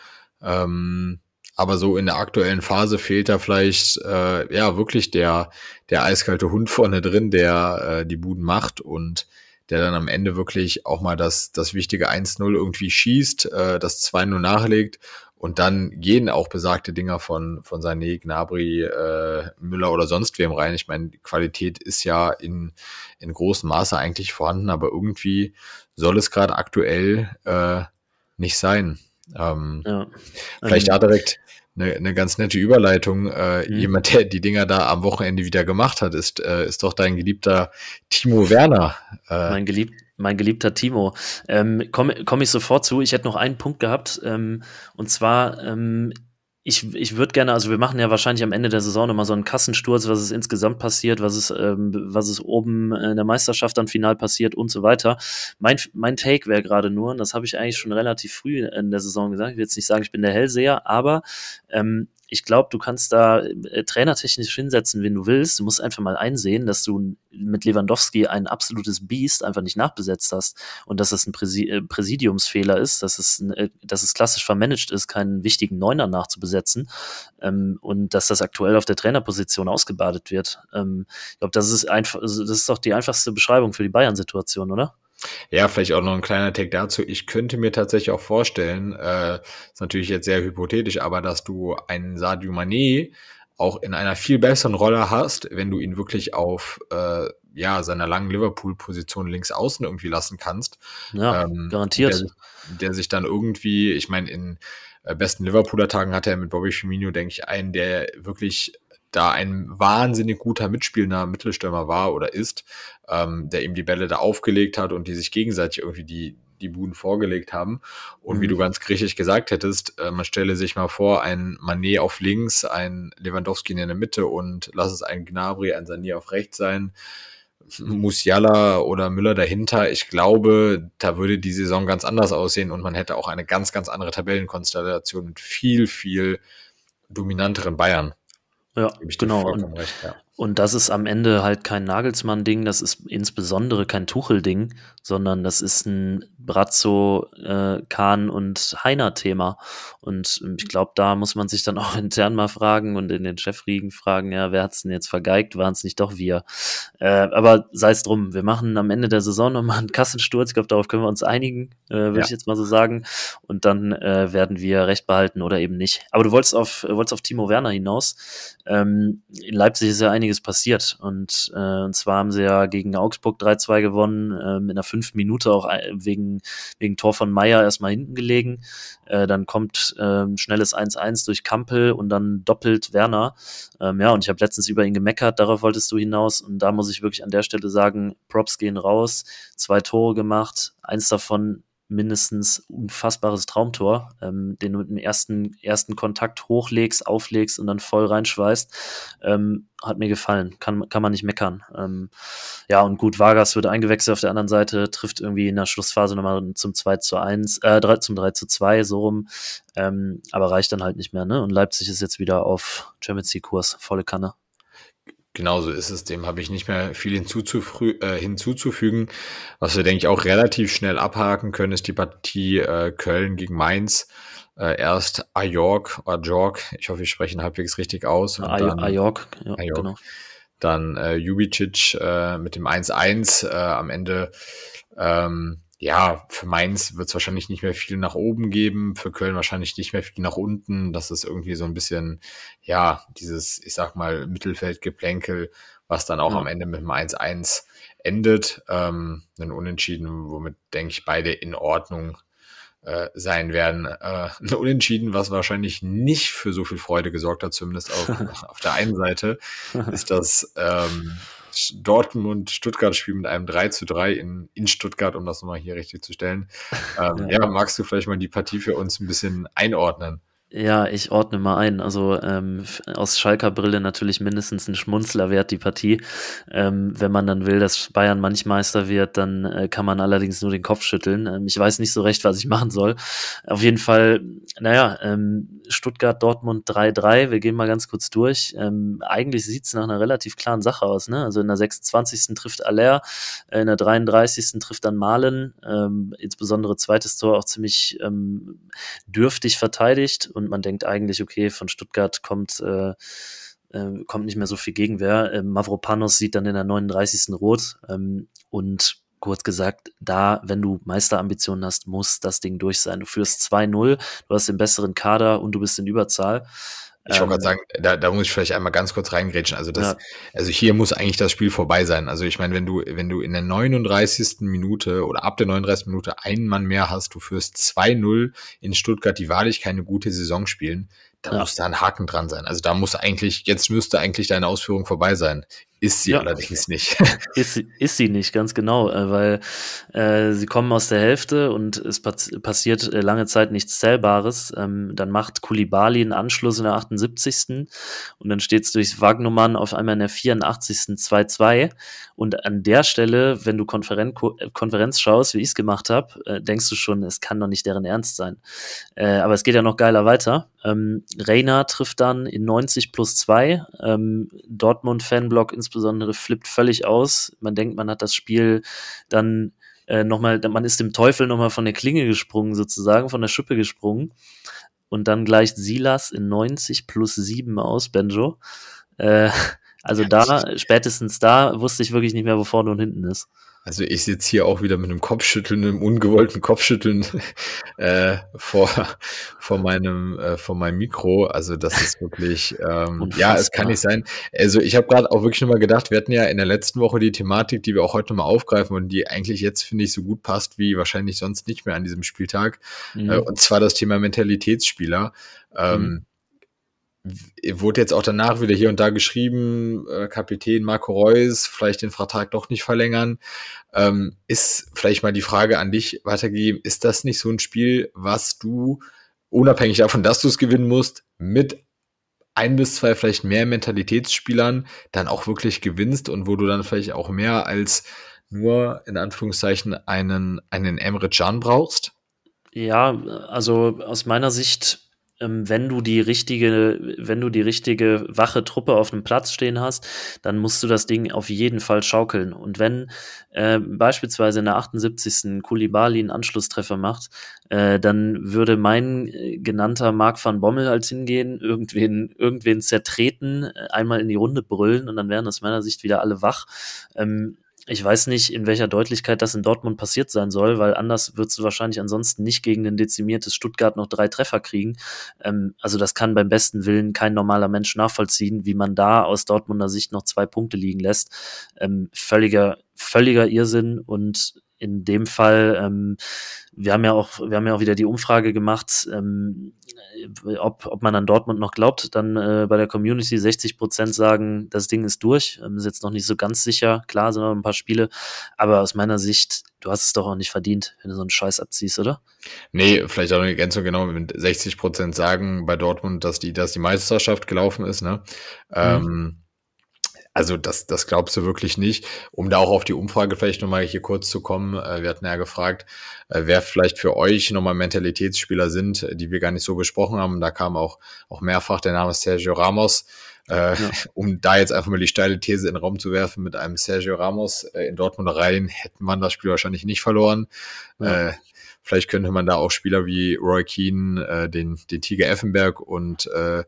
Ähm, aber so in der aktuellen Phase fehlt da vielleicht äh, ja wirklich der, der eiskalte Hund vorne drin, der äh, die Buden macht und der dann am Ende wirklich auch mal das, das wichtige 1-0 irgendwie schießt, äh, das 2-0 nachlegt und dann gehen auch besagte Dinger von, von Sané, Gnabry, äh, Müller oder sonst wem rein. Ich meine, Qualität ist ja in, in großem Maße eigentlich vorhanden, aber irgendwie soll es gerade aktuell äh, nicht sein. Ähm, ja. Vielleicht da direkt eine, eine ganz nette Überleitung. Äh, mhm. Jemand, der die Dinger da am Wochenende wieder gemacht hat, ist, äh, ist doch dein geliebter Timo Werner. Äh, mein, gelieb mein geliebter Timo. Ähm, Komme komm ich sofort zu. Ich hätte noch einen Punkt gehabt. Ähm, und zwar, ähm, ich, ich würde gerne, also wir machen ja wahrscheinlich am Ende der Saison nochmal so einen Kassensturz, was ist insgesamt passiert, was ist, ähm, was ist oben in der Meisterschaft dann final passiert und so weiter. Mein, mein Take wäre gerade nur, und das habe ich eigentlich schon relativ früh in der Saison gesagt, ich will jetzt nicht sagen, ich bin der Hellseher, aber ähm, ich glaube, du kannst da äh, trainertechnisch hinsetzen, wen du willst. Du musst einfach mal einsehen, dass du mit Lewandowski ein absolutes Biest einfach nicht nachbesetzt hast und dass es ein äh, Präsidiumsfehler ist, dass es, äh, dass es klassisch vermanagt ist, keinen wichtigen Neuner nachzubesetzen ähm, und dass das aktuell auf der Trainerposition ausgebadet wird. Ähm, ich glaube, das ist einfach, also das ist doch die einfachste Beschreibung für die Bayern-Situation, oder? Ja, vielleicht auch noch ein kleiner Take dazu. Ich könnte mir tatsächlich auch vorstellen, äh, ist natürlich jetzt sehr hypothetisch, aber dass du einen Sadio Mané auch in einer viel besseren Rolle hast, wenn du ihn wirklich auf äh, ja seiner langen Liverpool-Position links außen irgendwie lassen kannst. Ja, ähm, garantiert. Der, der, sich dann irgendwie, ich meine, in äh, besten Liverpooler Tagen hat er mit Bobby Firmino, denke ich, einen, der wirklich da ein wahnsinnig guter mitspielender Mittelstürmer war oder ist, ähm, der ihm die Bälle da aufgelegt hat und die sich gegenseitig irgendwie die, die Buden vorgelegt haben. Und mhm. wie du ganz griechisch gesagt hättest, äh, man stelle sich mal vor, ein Manet auf links, ein Lewandowski in der Mitte und lass es ein Gnabry, ein Sanier auf rechts sein. Musiala oder Müller dahinter. Ich glaube, da würde die Saison ganz anders aussehen und man hätte auch eine ganz, ganz andere Tabellenkonstellation mit viel, viel dominanteren Bayern. Ja, genau. Und, recht, ja. Und das ist am Ende halt kein Nagelsmann-Ding, das ist insbesondere kein Tuchel-Ding, sondern das ist ein Brazzo, äh, Kahn und Heiner-Thema. Und ähm, ich glaube, da muss man sich dann auch intern mal fragen und in den Chefriegen fragen, ja, wer hat's denn jetzt vergeigt? Waren es nicht doch wir? Äh, aber sei es drum, wir machen am Ende der Saison nochmal einen Kassensturz. Ich glaube, darauf können wir uns einigen, äh, würde ja. ich jetzt mal so sagen. Und dann äh, werden wir recht behalten oder eben nicht. Aber du wolltest auf, wolltest auf Timo Werner hinaus. Ähm, in Leipzig ist ja einiges passiert. Und, äh, und zwar haben sie ja gegen Augsburg 3-2 gewonnen, ähm, in der fünften Minute auch äh, wegen, wegen Tor von Meier erstmal hinten gelegen. Äh, dann kommt äh, schnelles 1-1 durch Kampel und dann doppelt Werner. Ähm, ja, und ich habe letztens über ihn gemeckert, darauf wolltest du hinaus. Und da muss ich wirklich an der Stelle sagen, Props gehen raus, zwei Tore gemacht, eins davon mindestens unfassbares Traumtor, ähm, den du mit dem ersten, ersten Kontakt hochlegst, auflegst und dann voll reinschweißt. Ähm, hat mir gefallen, kann, kann man nicht meckern. Ähm, ja, und gut, Vargas wird eingewechselt auf der anderen Seite, trifft irgendwie in der Schlussphase nochmal zum 2 zu 1, äh, 3, zum 3 zu 2, so rum, ähm, aber reicht dann halt nicht mehr, ne? Und Leipzig ist jetzt wieder auf Champions League-Kurs, volle Kanne. Genauso ist es. Dem habe ich nicht mehr viel äh, hinzuzufügen. Was wir, denke ich, auch relativ schnell abhaken können, ist die Partie äh, Köln gegen Mainz. Äh, erst Ajork, Ajork, ich hoffe, ich spreche ihn halbwegs richtig aus. Und dann, Ajork, ja, Ajork. genau. Dann äh, Jubicic äh, mit dem 1-1 äh, am Ende. Ähm, ja, für Mainz wird es wahrscheinlich nicht mehr viel nach oben geben, für Köln wahrscheinlich nicht mehr viel nach unten. Das ist irgendwie so ein bisschen, ja, dieses, ich sag mal, Mittelfeldgeplänkel, was dann auch ja. am Ende mit dem 1-1 endet. Ähm, ein Unentschieden, womit, denke ich, beide in Ordnung äh, sein werden. Äh, ein Unentschieden, was wahrscheinlich nicht für so viel Freude gesorgt hat, zumindest auf, auf der einen Seite, ist das ähm, Dortmund Stuttgart spielt mit einem 3 zu 3 in, in Stuttgart, um das nochmal hier richtig zu stellen. Ähm, ja. ja, magst du vielleicht mal die Partie für uns ein bisschen einordnen? Ja, ich ordne mal ein. Also ähm, aus Schalker Brille natürlich mindestens ein Schmunzler wert, die Partie. Ähm, wenn man dann will, dass Bayern manch Meister wird, dann äh, kann man allerdings nur den Kopf schütteln. Ähm, ich weiß nicht so recht, was ich machen soll. Auf jeden Fall, naja, ähm, Stuttgart, Dortmund 3-3. Wir gehen mal ganz kurz durch. Ähm, eigentlich sieht's nach einer relativ klaren Sache aus. Ne? Also in der 26. trifft Aller, äh, in der 33. trifft dann Malen. Ähm, insbesondere zweites Tor auch ziemlich ähm, dürftig verteidigt. Und man denkt eigentlich, okay, von Stuttgart kommt, äh, äh, kommt nicht mehr so viel Gegenwehr. Ähm, Mavropanos sieht dann in der 39. Rot ähm, und kurz gesagt, da, wenn du Meisterambitionen hast, muss das Ding durch sein. Du führst 2-0, du hast den besseren Kader und du bist in Überzahl. Ich wollte gerade ähm, sagen, da, da muss ich vielleicht einmal ganz kurz reingrätschen. Also das, ja. also hier muss eigentlich das Spiel vorbei sein. Also ich meine, wenn du, wenn du in der 39. Minute oder ab der 39. Minute einen Mann mehr hast, du führst 2-0 in Stuttgart, die wahrlich keine gute Saison spielen, da ja. muss da ein Haken dran sein. Also da muss eigentlich, jetzt müsste eigentlich deine Ausführung vorbei sein. Ist sie ja. allerdings nicht. Ist, ist sie nicht, ganz genau, äh, weil äh, sie kommen aus der Hälfte und es passiert äh, lange Zeit nichts Zählbares. Ähm, dann macht Kulibali einen Anschluss in der 78. und dann steht es durchs Wagnumann auf einmal in der 84. 2-2. Und an der Stelle, wenn du Konferen äh, Konferenz schaust, wie ich es gemacht habe, äh, denkst du schon, es kann doch nicht deren Ernst sein. Äh, aber es geht ja noch geiler weiter. Ähm, Reina trifft dann in 90 plus 2. Ähm, Dortmund-Fanblock insbesondere flippt völlig aus. Man denkt, man hat das Spiel dann äh, nochmal, man ist dem Teufel nochmal von der Klinge gesprungen, sozusagen, von der Schippe gesprungen. Und dann gleicht Silas in 90 plus 7 aus, Benjo. Äh, also da, spätestens da, wusste ich wirklich nicht mehr, wo vorne und hinten ist. Also ich sitze hier auch wieder mit einem Kopfschütteln, einem ungewollten Kopfschütteln äh, vor, vor, meinem, äh, vor meinem Mikro. Also das ist wirklich, ähm, ja, es kann nicht sein. Also ich habe gerade auch wirklich nochmal gedacht, wir hatten ja in der letzten Woche die Thematik, die wir auch heute nochmal aufgreifen und die eigentlich jetzt, finde ich, so gut passt wie wahrscheinlich sonst nicht mehr an diesem Spieltag. Mhm. Äh, und zwar das Thema Mentalitätsspieler. Ähm, mhm wurde jetzt auch danach wieder hier und da geschrieben, äh, Kapitän Marco Reus, vielleicht den Vertrag doch nicht verlängern. Ähm, ist vielleicht mal die Frage an dich weitergegeben, ist das nicht so ein Spiel, was du, unabhängig davon, dass du es gewinnen musst, mit ein bis zwei vielleicht mehr Mentalitätsspielern dann auch wirklich gewinnst und wo du dann vielleicht auch mehr als nur in Anführungszeichen einen, einen Emre Can brauchst? Ja, also aus meiner Sicht wenn du die richtige, wenn du die richtige wache Truppe auf dem Platz stehen hast, dann musst du das Ding auf jeden Fall schaukeln. Und wenn äh, beispielsweise in der 78. Kulibali einen Anschlusstreffer macht, äh, dann würde mein äh, genannter Mark van Bommel als hingehen, irgendwen, irgendwen zertreten, äh, einmal in die Runde brüllen und dann wären aus meiner Sicht wieder alle wach. Ähm, ich weiß nicht, in welcher Deutlichkeit das in Dortmund passiert sein soll, weil anders würdest du wahrscheinlich ansonsten nicht gegen ein dezimiertes Stuttgart noch drei Treffer kriegen. Ähm, also das kann beim besten Willen kein normaler Mensch nachvollziehen, wie man da aus Dortmunder Sicht noch zwei Punkte liegen lässt. Ähm, völliger, völliger Irrsinn und in dem Fall, ähm, wir haben ja auch, wir haben ja auch wieder die Umfrage gemacht, ähm, ob, ob man an Dortmund noch glaubt, dann äh, bei der Community 60 Prozent sagen, das Ding ist durch. Ähm, ist jetzt noch nicht so ganz sicher, klar, sind noch ein paar Spiele, aber aus meiner Sicht, du hast es doch auch nicht verdient, wenn du so einen Scheiß abziehst, oder? Nee, vielleicht auch eine Ergänzung genau, mit 60 Prozent sagen bei Dortmund, dass die, dass die Meisterschaft gelaufen ist, ne? Mhm. Ähm, also das, das glaubst du wirklich nicht. Um da auch auf die Umfrage vielleicht nochmal hier kurz zu kommen, äh, wir hatten ja gefragt, äh, wer vielleicht für euch nochmal Mentalitätsspieler sind, die wir gar nicht so besprochen haben. Da kam auch, auch mehrfach der Name Sergio Ramos. Äh, ja. Um da jetzt einfach mal die steile These in den Raum zu werfen, mit einem Sergio Ramos äh, in Dortmund rein, hätte man das Spiel wahrscheinlich nicht verloren. Ja. Äh, vielleicht könnte man da auch Spieler wie Roy Keane, äh, den, den Tiger Effenberg und äh,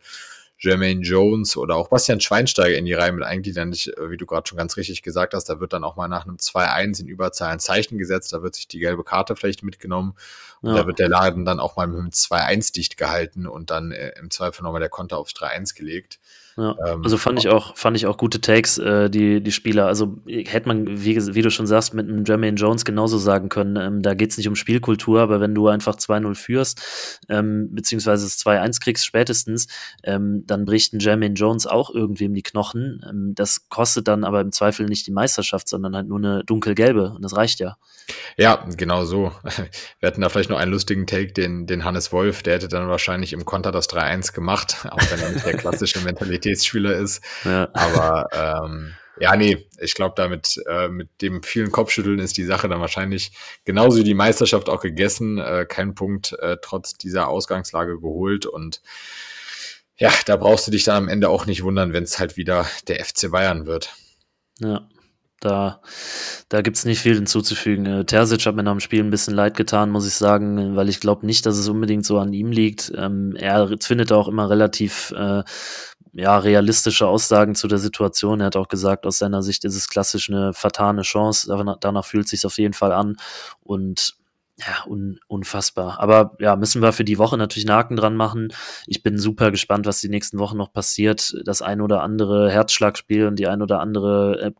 Jermaine Jones oder auch Bastian Schweinsteiger in die Reihe mit eingliedern. Ich, äh, wie du gerade schon ganz richtig gesagt hast, da wird dann auch mal nach einem 2-1 in Überzahl ein Zeichen gesetzt, da wird sich die gelbe Karte vielleicht mitgenommen und ja. da wird der Laden dann auch mal mit einem 2-1 dicht gehalten und dann äh, im Zweifel nochmal der Konter aufs 3-1 gelegt. Ja, ähm, also fand ich auch, fand ich auch gute Takes, äh, die, die Spieler. Also hätte man, wie, wie du schon sagst, mit einem Jermaine Jones genauso sagen können. Ähm, da geht es nicht um Spielkultur, aber wenn du einfach 2-0 führst, ähm, beziehungsweise es 2-1 kriegst spätestens, ähm, dann bricht ein Jermaine Jones auch irgendwie in die Knochen. Ähm, das kostet dann aber im Zweifel nicht die Meisterschaft, sondern halt nur eine dunkelgelbe und das reicht ja. Ja, genau so. Wir hatten da vielleicht noch einen lustigen Take, den, den Hannes Wolf, der hätte dann wahrscheinlich im Konter das 3-1 gemacht, auch wenn er nicht der klassische Mentalität Qualitätsspieler ist. Ja. Aber ähm, ja, nee, ich glaube, damit äh, mit dem vielen Kopfschütteln ist die Sache dann wahrscheinlich genauso wie die Meisterschaft auch gegessen. Äh, kein Punkt äh, trotz dieser Ausgangslage geholt. Und ja, da brauchst du dich dann am Ende auch nicht wundern, wenn es halt wieder der FC Bayern wird. Ja. Da, da gibt es nicht viel hinzuzufügen. Äh, Terzic hat mir nach dem Spiel ein bisschen leid getan, muss ich sagen, weil ich glaube nicht, dass es unbedingt so an ihm liegt. Ähm, er findet auch immer relativ äh, ja, realistische Aussagen zu der Situation. Er hat auch gesagt, aus seiner Sicht ist es klassisch eine vertane Chance. Danach, fühlt es sich auf jeden Fall an. Und ja, un, unfassbar. Aber ja, müssen wir für die Woche natürlich einen Haken dran machen. Ich bin super gespannt, was die nächsten Wochen noch passiert. Das ein oder andere Herzschlagspiel und die ein oder andere äh,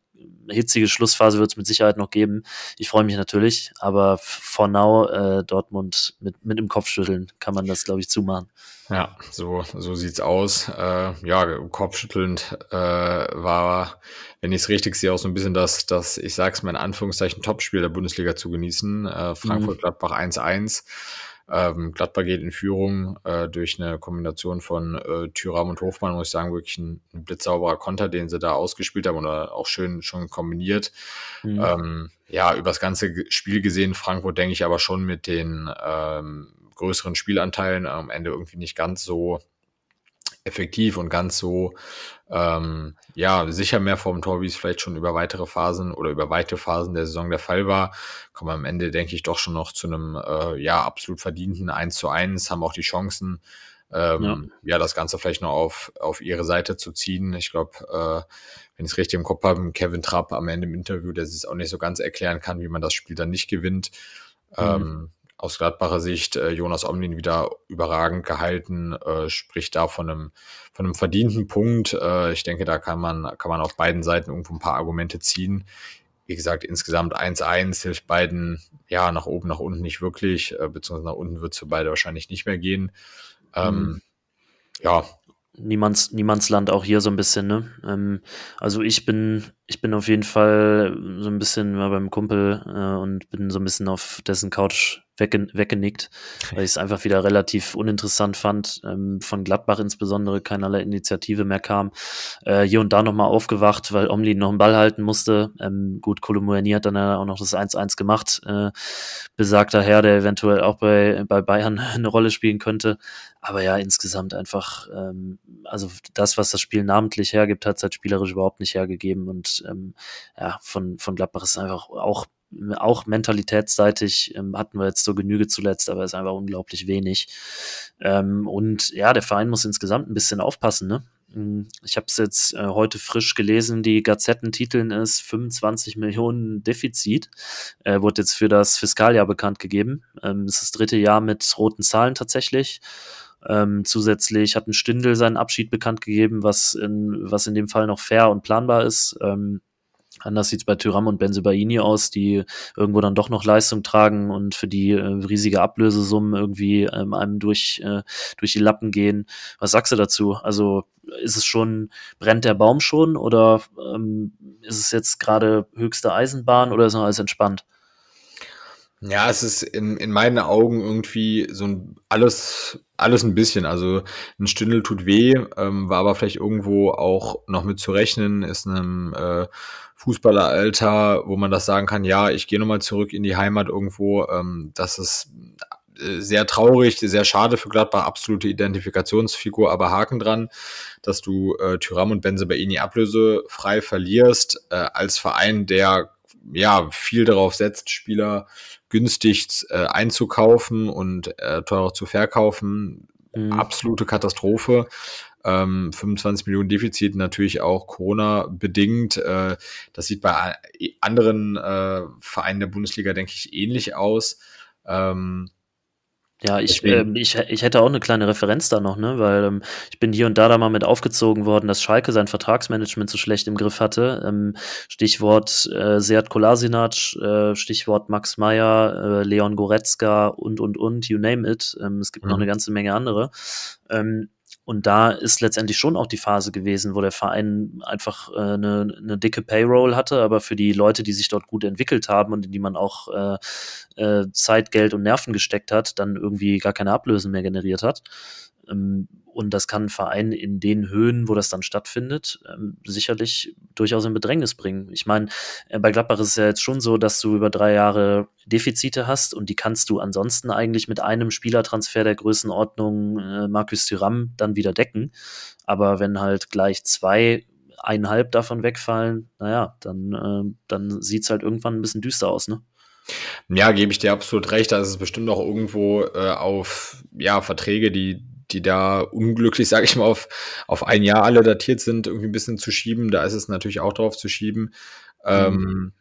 hitzige Schlussphase wird es mit Sicherheit noch geben. Ich freue mich natürlich, aber for now äh, Dortmund mit, mit dem Kopfschütteln kann man das, glaube ich, zumachen. Ja, so, so sieht's aus. Äh, ja, kopfschüttelnd äh, war, wenn ich es richtig sehe, auch so ein bisschen das, das ich sag's mal in Anführungszeichen, Topspiel der Bundesliga zu genießen. Äh, Frankfurt-Gladbach 1-1. Ähm, Gladbach geht in Führung äh, durch eine Kombination von äh, Thüram und Hofmann, muss ich sagen, wirklich ein, ein blitzsauberer Konter, den sie da ausgespielt haben oder auch schön schon kombiniert. Mhm. Ähm, ja, über das ganze Spiel gesehen, Frankfurt denke ich aber schon mit den ähm, größeren Spielanteilen am Ende irgendwie nicht ganz so effektiv und ganz so ähm, ja sicher mehr vom Tor, wie es vielleicht schon über weitere Phasen oder über weite Phasen der Saison der Fall war. Kommen am Ende, denke ich, doch schon noch zu einem äh, ja absolut verdienten 1 zu 1, haben auch die Chancen, ähm, ja. ja. das Ganze vielleicht noch auf, auf ihre Seite zu ziehen. Ich glaube, äh, wenn ich es richtig im Kopf habe, Kevin Trapp am Ende im Interview, der es auch nicht so ganz erklären kann, wie man das Spiel dann nicht gewinnt. Mhm. Ähm, aus Gladbacher Sicht äh, Jonas Omlin wieder überragend gehalten, äh, spricht da von einem, von einem verdienten Punkt. Äh, ich denke, da kann man, kann man auf beiden Seiten irgendwo ein paar Argumente ziehen. Wie gesagt, insgesamt 1-1 hilft beiden ja nach oben, nach unten nicht wirklich, äh, beziehungsweise nach unten wird es für beide wahrscheinlich nicht mehr gehen. Ähm, mhm. Ja, Niemands, Niemandsland auch hier so ein bisschen, ne? Ähm, also ich bin, ich bin auf jeden Fall so ein bisschen mal beim Kumpel äh, und bin so ein bisschen auf dessen Couch wegge weggenickt, weil ich es einfach wieder relativ uninteressant fand. Ähm, von Gladbach insbesondere keinerlei Initiative mehr kam. Äh, hier und da nochmal aufgewacht, weil Omlin noch einen Ball halten musste. Ähm, gut, Kolomuani hat dann auch noch das 1-1 gemacht. Äh, besagter Herr, der eventuell auch bei, bei Bayern eine Rolle spielen könnte. Aber ja, insgesamt einfach, ähm, also das, was das Spiel namentlich hergibt, hat es halt spielerisch überhaupt nicht hergegeben. Und ähm, ja, von, von Gladbach ist einfach auch auch mentalitätsseitig ähm, hatten wir jetzt so Genüge zuletzt, aber es ist einfach unglaublich wenig. Ähm, und ja, der Verein muss insgesamt ein bisschen aufpassen, ne? Hm, ich habe es jetzt äh, heute frisch gelesen, die Gazettentiteln ist 25 Millionen Defizit, äh, wurde jetzt für das Fiskaljahr bekannt gegeben. Ähm, es ist das dritte Jahr mit roten Zahlen tatsächlich. Ähm, zusätzlich hat ein Stindel seinen Abschied bekannt gegeben, was in, was in dem Fall noch fair und planbar ist. Ähm, Anders sieht es bei Tyram und Benzebaini aus, die irgendwo dann doch noch Leistung tragen und für die äh, riesige Ablösesummen irgendwie ähm, einem durch, äh, durch die Lappen gehen. Was sagst du dazu? Also ist es schon, brennt der Baum schon oder ähm, ist es jetzt gerade höchste Eisenbahn oder ist noch alles entspannt? Ja, es ist in, in meinen Augen irgendwie so ein alles, alles ein bisschen. Also ein Stündel tut weh, ähm, war aber vielleicht irgendwo auch noch mit zu rechnen, ist einem äh, Fußballeralter, wo man das sagen kann, ja, ich gehe nochmal zurück in die Heimat irgendwo. Ähm, das ist äh, sehr traurig, sehr schade für Gladbach, absolute Identifikationsfigur, aber Haken dran, dass du äh, Tyram und Benzebaini ablösefrei verlierst, äh, als Verein, der ja viel darauf setzt, Spieler günstig äh, einzukaufen und äh, teurer zu verkaufen. Mhm. Absolute Katastrophe. Ähm, 25 Millionen Defizit natürlich auch Corona bedingt. Äh, das sieht bei anderen äh, Vereinen der Bundesliga, denke ich, ähnlich aus. Ähm, ja, ich, äh, ich, ich hätte auch eine kleine Referenz da noch, ne? weil ähm, ich bin hier und da da mal mit aufgezogen worden, dass Schalke sein Vertragsmanagement so schlecht im Griff hatte. Ähm, Stichwort äh, Seat Kolasinac, äh, Stichwort Max Meyer, äh, Leon Goretzka und, und, und, you name it. Ähm, es gibt mhm. noch eine ganze Menge andere. Ähm, und da ist letztendlich schon auch die Phase gewesen, wo der Verein einfach äh, eine, eine dicke Payroll hatte, aber für die Leute, die sich dort gut entwickelt haben und in die man auch äh, äh, Zeit, Geld und Nerven gesteckt hat, dann irgendwie gar keine Ablösen mehr generiert hat. Ähm, und das kann ein Verein in den Höhen, wo das dann stattfindet, ähm, sicherlich durchaus in Bedrängnis bringen. Ich meine, äh, bei Gladbach ist es ja jetzt schon so, dass du über drei Jahre Defizite hast und die kannst du ansonsten eigentlich mit einem Spielertransfer der Größenordnung äh, Markus Thuram dann wieder decken. Aber wenn halt gleich zwei eineinhalb davon wegfallen, naja, dann, äh, dann sieht es halt irgendwann ein bisschen düster aus, ne? Ja, gebe ich dir absolut recht. Da ist es bestimmt auch irgendwo äh, auf ja, Verträge, die die da unglücklich, sage ich mal, auf, auf ein Jahr alle datiert sind, irgendwie ein bisschen zu schieben. Da ist es natürlich auch drauf zu schieben. Ähm, mhm. Ähm,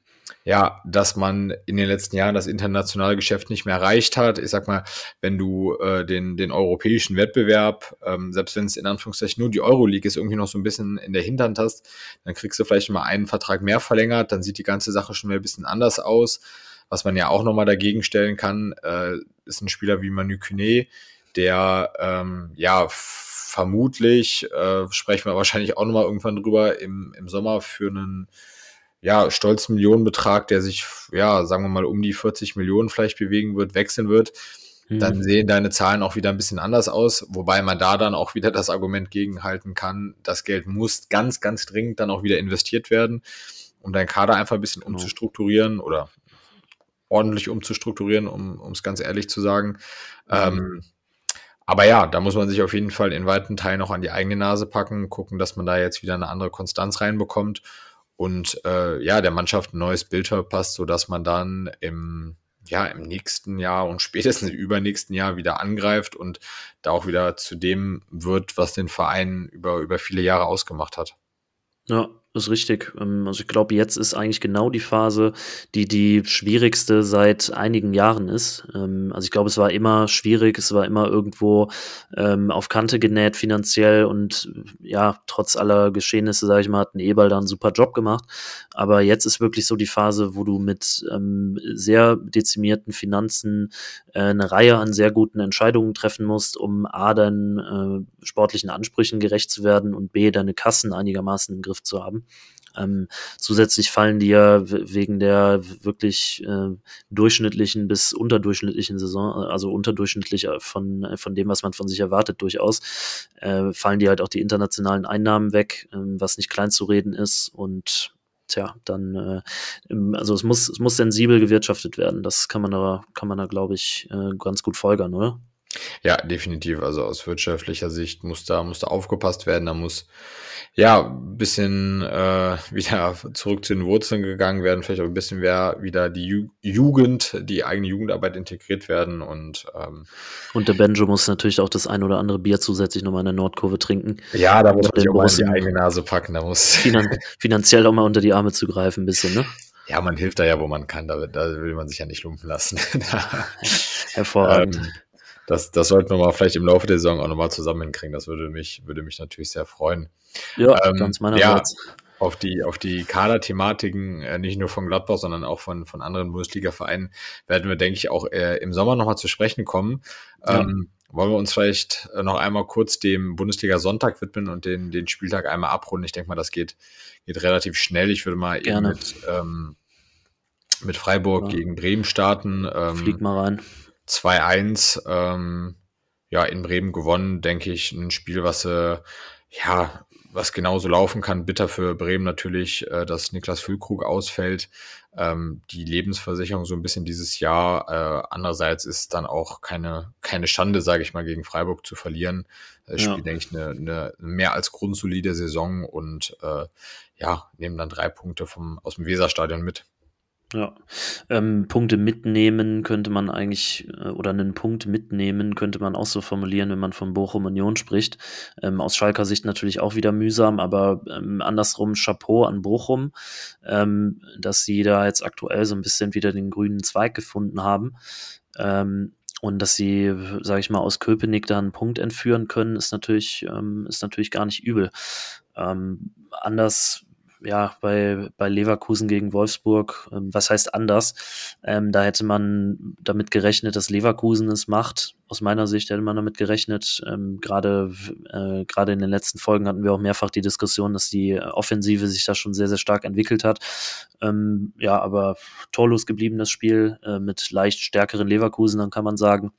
ja, dass man in den letzten Jahren das internationale Geschäft nicht mehr erreicht hat. Ich sag mal, wenn du äh, den, den europäischen Wettbewerb, ähm, selbst wenn es in Anführungszeichen nur die Euroleague ist, irgendwie noch so ein bisschen in der Hinterhand hast, dann kriegst du vielleicht mal einen Vertrag mehr verlängert, dann sieht die ganze Sache schon mal ein bisschen anders aus. Was man ja auch nochmal dagegen stellen kann, äh, ist ein Spieler wie Manu Kune, der ähm, ja vermutlich, äh, sprechen wir wahrscheinlich auch nochmal irgendwann drüber, im, im Sommer für einen ja, stolzen Millionenbetrag, der sich, ja, sagen wir mal, um die 40 Millionen vielleicht bewegen wird, wechseln wird, mhm. dann sehen deine Zahlen auch wieder ein bisschen anders aus, wobei man da dann auch wieder das Argument gegenhalten kann, das Geld muss ganz, ganz dringend dann auch wieder investiert werden, um deinen Kader einfach ein bisschen genau. umzustrukturieren oder ordentlich umzustrukturieren, um es ganz ehrlich zu sagen. Mhm. Ähm, aber ja, da muss man sich auf jeden Fall in weiten Teilen noch an die eigene Nase packen, gucken, dass man da jetzt wieder eine andere Konstanz reinbekommt und äh, ja, der Mannschaft ein neues Bild verpasst, sodass man dann im, ja, im nächsten Jahr und spätestens übernächsten Jahr wieder angreift und da auch wieder zu dem wird, was den Verein über, über viele Jahre ausgemacht hat. Ja, ist richtig. Ähm, also ich glaube, jetzt ist eigentlich genau die Phase, die die schwierigste seit einigen Jahren ist. Ähm, also ich glaube, es war immer schwierig, es war immer irgendwo ähm, auf Kante genäht finanziell und ja, trotz aller Geschehnisse, sage ich mal, hat ein Eberl da einen super Job gemacht. Aber jetzt ist wirklich so die Phase, wo du mit sehr dezimierten Finanzen äh, eine Reihe an sehr guten Entscheidungen treffen musst, um A, deinen äh, sportlichen Ansprüchen gerecht zu werden und B, deine Kassen einigermaßen im Griff zu haben. Ähm, zusätzlich fallen die ja wegen der wirklich äh, durchschnittlichen bis unterdurchschnittlichen Saison, also unterdurchschnittlich äh, von, äh, von dem, was man von sich erwartet, durchaus, äh, fallen die halt auch die internationalen Einnahmen weg, äh, was nicht klein zu reden ist und tja, dann, äh, also es muss, es muss sensibel gewirtschaftet werden. Das kann man da, kann man da, glaube ich, äh, ganz gut folgern, oder? Ja, definitiv. Also aus wirtschaftlicher Sicht muss da, muss da aufgepasst werden. Da muss ja ein bisschen äh, wieder zurück zu den Wurzeln gegangen werden, vielleicht auch ein bisschen mehr wieder die Ju Jugend, die eigene Jugendarbeit integriert werden und ähm, und der Benjo muss natürlich auch das ein oder andere Bier zusätzlich nochmal in der Nordkurve trinken. Ja, da muss man sich auch mal in die eigene Nase packen. Da muss finan finanziell auch mal unter die Arme zu greifen, ein bisschen, ne? Ja, man hilft da ja, wo man kann. Da, da will man sich ja nicht lumpen lassen. Hervorragend. Ähm, das, das sollten wir mal vielleicht im Laufe der Saison auch nochmal zusammen hinkriegen. Das würde mich, würde mich natürlich sehr freuen. Ja, ähm, ganz meinerseits. Ja, auf die, auf die Kader-Thematiken, äh, nicht nur von Gladbach, sondern auch von, von anderen Bundesliga-Vereinen, werden wir, denke ich, auch äh, im Sommer nochmal zu sprechen kommen. Ja. Ähm, wollen wir uns vielleicht äh, noch einmal kurz dem Bundesliga-Sonntag widmen und den, den Spieltag einmal abrunden? Ich denke mal, das geht, geht relativ schnell. Ich würde mal Gerne. eben mit, ähm, mit Freiburg ja. gegen Bremen starten. Ähm, Flieg mal rein. 2-1 ähm, ja, in Bremen gewonnen, denke ich, ein Spiel, was äh, ja, was genauso laufen kann. Bitter für Bremen natürlich, äh, dass Niklas Füllkrug ausfällt. Ähm, die Lebensversicherung so ein bisschen dieses Jahr. Äh, andererseits ist dann auch keine, keine Schande, sage ich mal, gegen Freiburg zu verlieren. Das ja. Spiel, denke ich, eine, eine mehr als grundsolide Saison und äh, ja, nehmen dann drei Punkte vom, aus dem Weserstadion mit. Ja, ähm, Punkte mitnehmen könnte man eigentlich, äh, oder einen Punkt mitnehmen könnte man auch so formulieren, wenn man von Bochum Union spricht. Ähm, aus Schalker Sicht natürlich auch wieder mühsam, aber ähm, andersrum Chapeau an Bochum, ähm, dass sie da jetzt aktuell so ein bisschen wieder den grünen Zweig gefunden haben. Ähm, und dass sie, sage ich mal, aus Köpenick da einen Punkt entführen können, ist natürlich, ähm, ist natürlich gar nicht übel. anders ja, bei, bei Leverkusen gegen Wolfsburg, ähm, was heißt anders? Ähm, da hätte man damit gerechnet, dass Leverkusen es macht. Aus meiner Sicht hätte man damit gerechnet. Ähm, Gerade äh, gerade in den letzten Folgen hatten wir auch mehrfach die Diskussion, dass die Offensive sich da schon sehr, sehr stark entwickelt hat. Ähm, ja, aber torlos gebliebenes Spiel äh, mit leicht stärkeren Leverkusen, dann kann man sagen.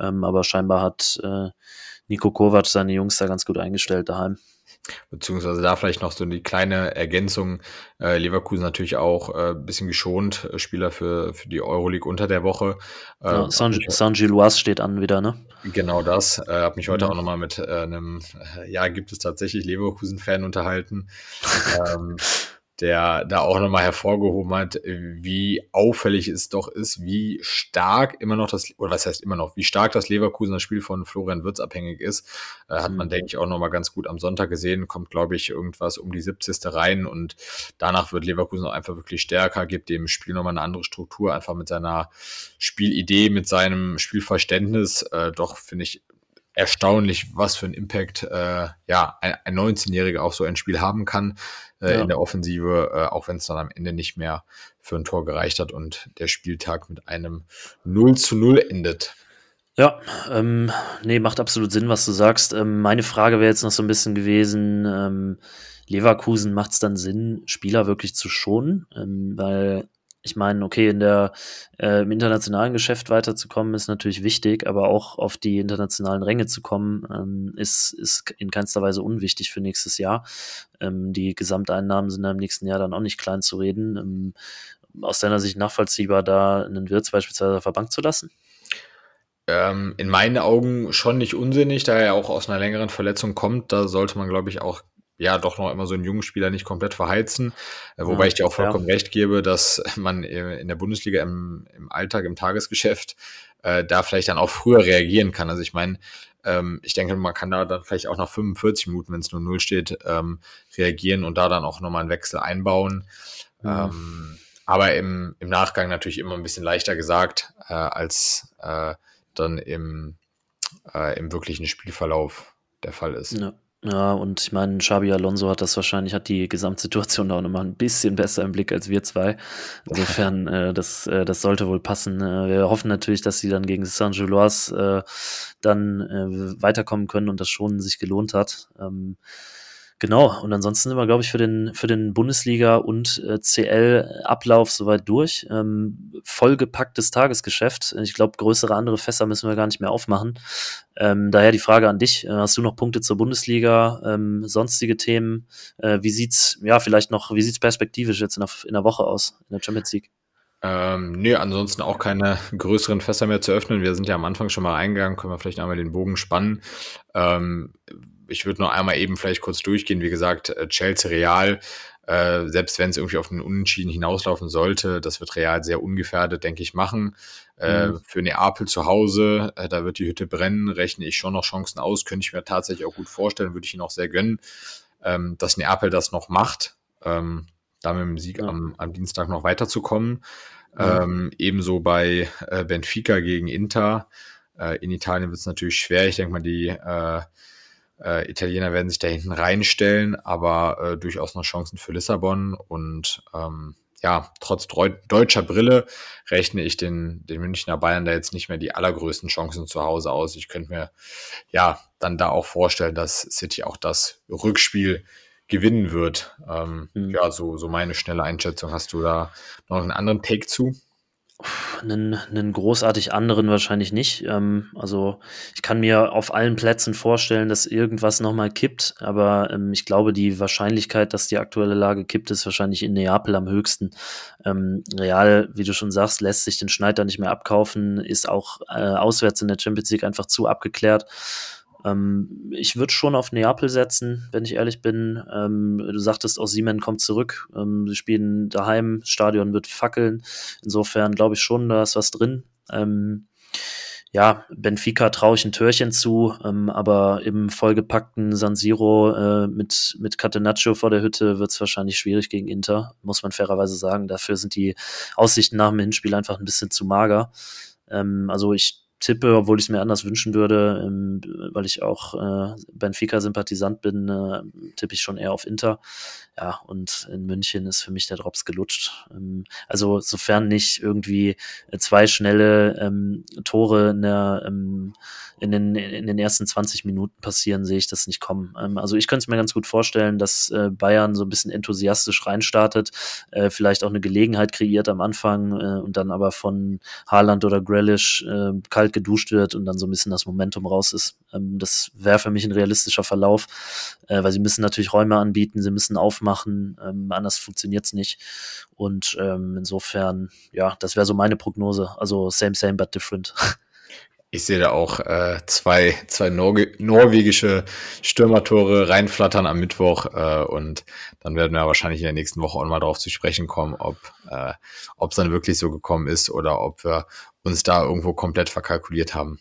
Ähm, aber scheinbar hat äh, Nico Kovac seine Jungs da ganz gut eingestellt daheim. Beziehungsweise da vielleicht noch so die kleine Ergänzung. Äh, Leverkusen natürlich auch äh, bisschen geschont, äh, Spieler für, für die Euroleague unter der Woche. Äh, ja, Saint-Gilloise steht an wieder, ne? Genau das. Äh, habe mich heute mhm. auch nochmal mit äh, einem, ja, gibt es tatsächlich Leverkusen-Fan unterhalten. ähm, der da auch nochmal hervorgehoben hat, wie auffällig es doch ist, wie stark immer noch das, oder was heißt immer noch, wie stark das Leverkusen das Spiel von Florian Wirtz abhängig ist, äh, hat man, mhm. denke ich, auch nochmal ganz gut am Sonntag gesehen, kommt, glaube ich, irgendwas um die 70. rein und danach wird Leverkusen auch einfach wirklich stärker, gibt dem Spiel nochmal eine andere Struktur, einfach mit seiner Spielidee, mit seinem Spielverständnis, äh, doch, finde ich, erstaunlich, was für ein Impact äh, ja, ein, ein 19-Jähriger auch so ein Spiel haben kann äh, ja. in der Offensive, äh, auch wenn es dann am Ende nicht mehr für ein Tor gereicht hat und der Spieltag mit einem 0 zu 0 endet. Ja, ähm, nee, macht absolut Sinn, was du sagst. Ähm, meine Frage wäre jetzt noch so ein bisschen gewesen, ähm, Leverkusen macht es dann Sinn, Spieler wirklich zu schonen, ähm, weil ich meine, okay, in der, äh, im internationalen Geschäft weiterzukommen ist natürlich wichtig, aber auch auf die internationalen Ränge zu kommen, ähm, ist, ist in keinster Weise unwichtig für nächstes Jahr. Ähm, die Gesamteinnahmen sind im nächsten Jahr dann auch nicht klein zu reden. Ähm, aus deiner Sicht nachvollziehbar, da einen Wirtz beispielsweise auf der Bank zu lassen? Ähm, in meinen Augen schon nicht unsinnig, da er auch aus einer längeren Verletzung kommt. Da sollte man, glaube ich, auch ja doch noch immer so einen jungen Spieler nicht komplett verheizen. Äh, wobei ja, ich dir auch vollkommen ja. recht gebe, dass man in der Bundesliga im, im Alltag, im Tagesgeschäft äh, da vielleicht dann auch früher reagieren kann. Also ich meine, ähm, ich denke, man kann da dann vielleicht auch nach 45 Minuten, wenn es nur null steht, ähm, reagieren und da dann auch nochmal einen Wechsel einbauen. Mhm. Ähm, aber im, im Nachgang natürlich immer ein bisschen leichter gesagt, äh, als äh, dann im, äh, im wirklichen Spielverlauf der Fall ist. Ja. Ja, und ich meine, Xabi Alonso hat das wahrscheinlich, hat die Gesamtsituation da auch nochmal ein bisschen besser im Blick als wir zwei. Insofern, äh, das, äh, das sollte wohl passen. Äh, wir hoffen natürlich, dass sie dann gegen Saint-Gilloise äh, dann äh, weiterkommen können und das schon sich gelohnt hat. Ähm, Genau, und ansonsten sind wir, glaube ich, für den, für den Bundesliga- und äh, CL-Ablauf soweit durch. Ähm, vollgepacktes Tagesgeschäft. Ich glaube, größere andere Fässer müssen wir gar nicht mehr aufmachen. Ähm, daher die Frage an dich: äh, Hast du noch Punkte zur Bundesliga, ähm, sonstige Themen? Äh, wie sieht's, ja, vielleicht noch, wie sieht's perspektivisch jetzt in der, in der Woche aus, in der Champions League? Ähm, nee, ansonsten auch keine größeren Fässer mehr zu öffnen. Wir sind ja am Anfang schon mal eingegangen, können wir vielleicht einmal den Bogen spannen. Ähm, ich würde noch einmal eben vielleicht kurz durchgehen. Wie gesagt, äh, Chelsea Real, äh, selbst wenn es irgendwie auf einen Unentschieden hinauslaufen sollte, das wird Real sehr ungefährdet, denke ich, machen. Äh, mhm. Für Neapel zu Hause, äh, da wird die Hütte brennen, rechne ich schon noch Chancen aus, könnte ich mir tatsächlich auch gut vorstellen, würde ich ihn auch sehr gönnen, ähm, dass Neapel das noch macht, ähm, da mit dem Sieg ja. am, am, Dienstag noch weiterzukommen. Mhm. Ähm, ebenso bei äh, Benfica gegen Inter. Äh, in Italien wird es natürlich schwer. Ich denke mal, die äh, äh, Italiener werden sich da hinten reinstellen, aber äh, durchaus noch Chancen für Lissabon. Und ähm, ja, trotz deutscher Brille rechne ich den, den Münchner Bayern da jetzt nicht mehr die allergrößten Chancen zu Hause aus. Ich könnte mir ja dann da auch vorstellen, dass City auch das Rückspiel gewinnen wird. Ähm, mhm. Ja, so, so meine schnelle Einschätzung. Hast du da noch einen anderen Take zu? Einen, einen großartig anderen wahrscheinlich nicht. Ähm, also ich kann mir auf allen Plätzen vorstellen, dass irgendwas nochmal kippt, aber ähm, ich glaube, die Wahrscheinlichkeit, dass die aktuelle Lage kippt, ist wahrscheinlich in Neapel am höchsten. Ähm, Real, wie du schon sagst, lässt sich den Schneider nicht mehr abkaufen, ist auch äh, auswärts in der Champions League einfach zu abgeklärt. Ähm, ich würde schon auf Neapel setzen, wenn ich ehrlich bin. Ähm, du sagtest auch, Siemen kommt zurück. Ähm, sie spielen daheim, Stadion wird fackeln. Insofern glaube ich schon, da ist was drin. Ähm, ja, Benfica traue ich ein Türchen zu, ähm, aber im vollgepackten San Siro äh, mit, mit Catenaccio vor der Hütte wird es wahrscheinlich schwierig gegen Inter, muss man fairerweise sagen. Dafür sind die Aussichten nach dem Hinspiel einfach ein bisschen zu mager. Ähm, also ich tippe, obwohl ich es mir anders wünschen würde, ähm, weil ich auch äh, Benfica-Sympathisant bin, äh, tippe ich schon eher auf Inter. Ja, und in München ist für mich der Drops gelutscht. Ähm, also sofern nicht irgendwie zwei schnelle ähm, Tore in, der, ähm, in, den, in den ersten 20 Minuten passieren, sehe ich das nicht kommen. Ähm, also ich könnte es mir ganz gut vorstellen, dass äh, Bayern so ein bisschen enthusiastisch reinstartet, äh, vielleicht auch eine Gelegenheit kreiert am Anfang äh, und dann aber von Haaland oder Grealish äh, kalt geduscht wird und dann so ein bisschen das Momentum raus ist. Ähm, das wäre für mich ein realistischer Verlauf, äh, weil sie müssen natürlich Räume anbieten, sie müssen aufmachen, ähm, anders funktioniert es nicht. Und ähm, insofern, ja, das wäre so meine Prognose. Also same, same, but different. Ich sehe da auch äh, zwei, zwei Norge norwegische Stürmertore reinflattern am Mittwoch äh, und dann werden wir wahrscheinlich in der nächsten Woche auch mal darauf zu sprechen kommen, ob äh, es dann wirklich so gekommen ist oder ob wir uns da irgendwo komplett verkalkuliert haben.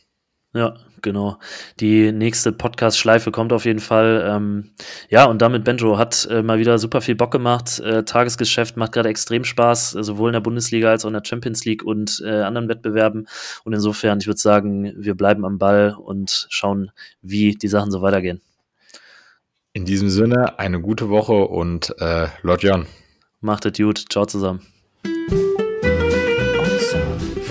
Ja, genau. Die nächste Podcast-Schleife kommt auf jeden Fall. Ähm, ja, und damit Benjo hat äh, mal wieder super viel Bock gemacht. Äh, Tagesgeschäft macht gerade extrem Spaß, sowohl in der Bundesliga als auch in der Champions League und äh, anderen Wettbewerben. Und insofern, ich würde sagen, wir bleiben am Ball und schauen, wie die Sachen so weitergehen. In diesem Sinne, eine gute Woche und äh, Lord Jan. Macht es gut. Ciao zusammen.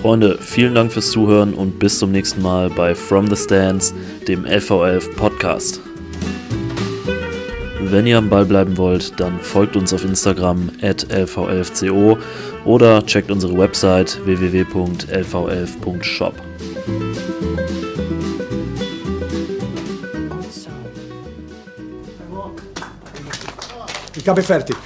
Freunde, vielen Dank fürs Zuhören und bis zum nächsten Mal bei From the Stands, dem LV11 Podcast. Wenn ihr am Ball bleiben wollt, dann folgt uns auf Instagram at lv11co oder checkt unsere Website www.lv11.shop. Ich habe fertig.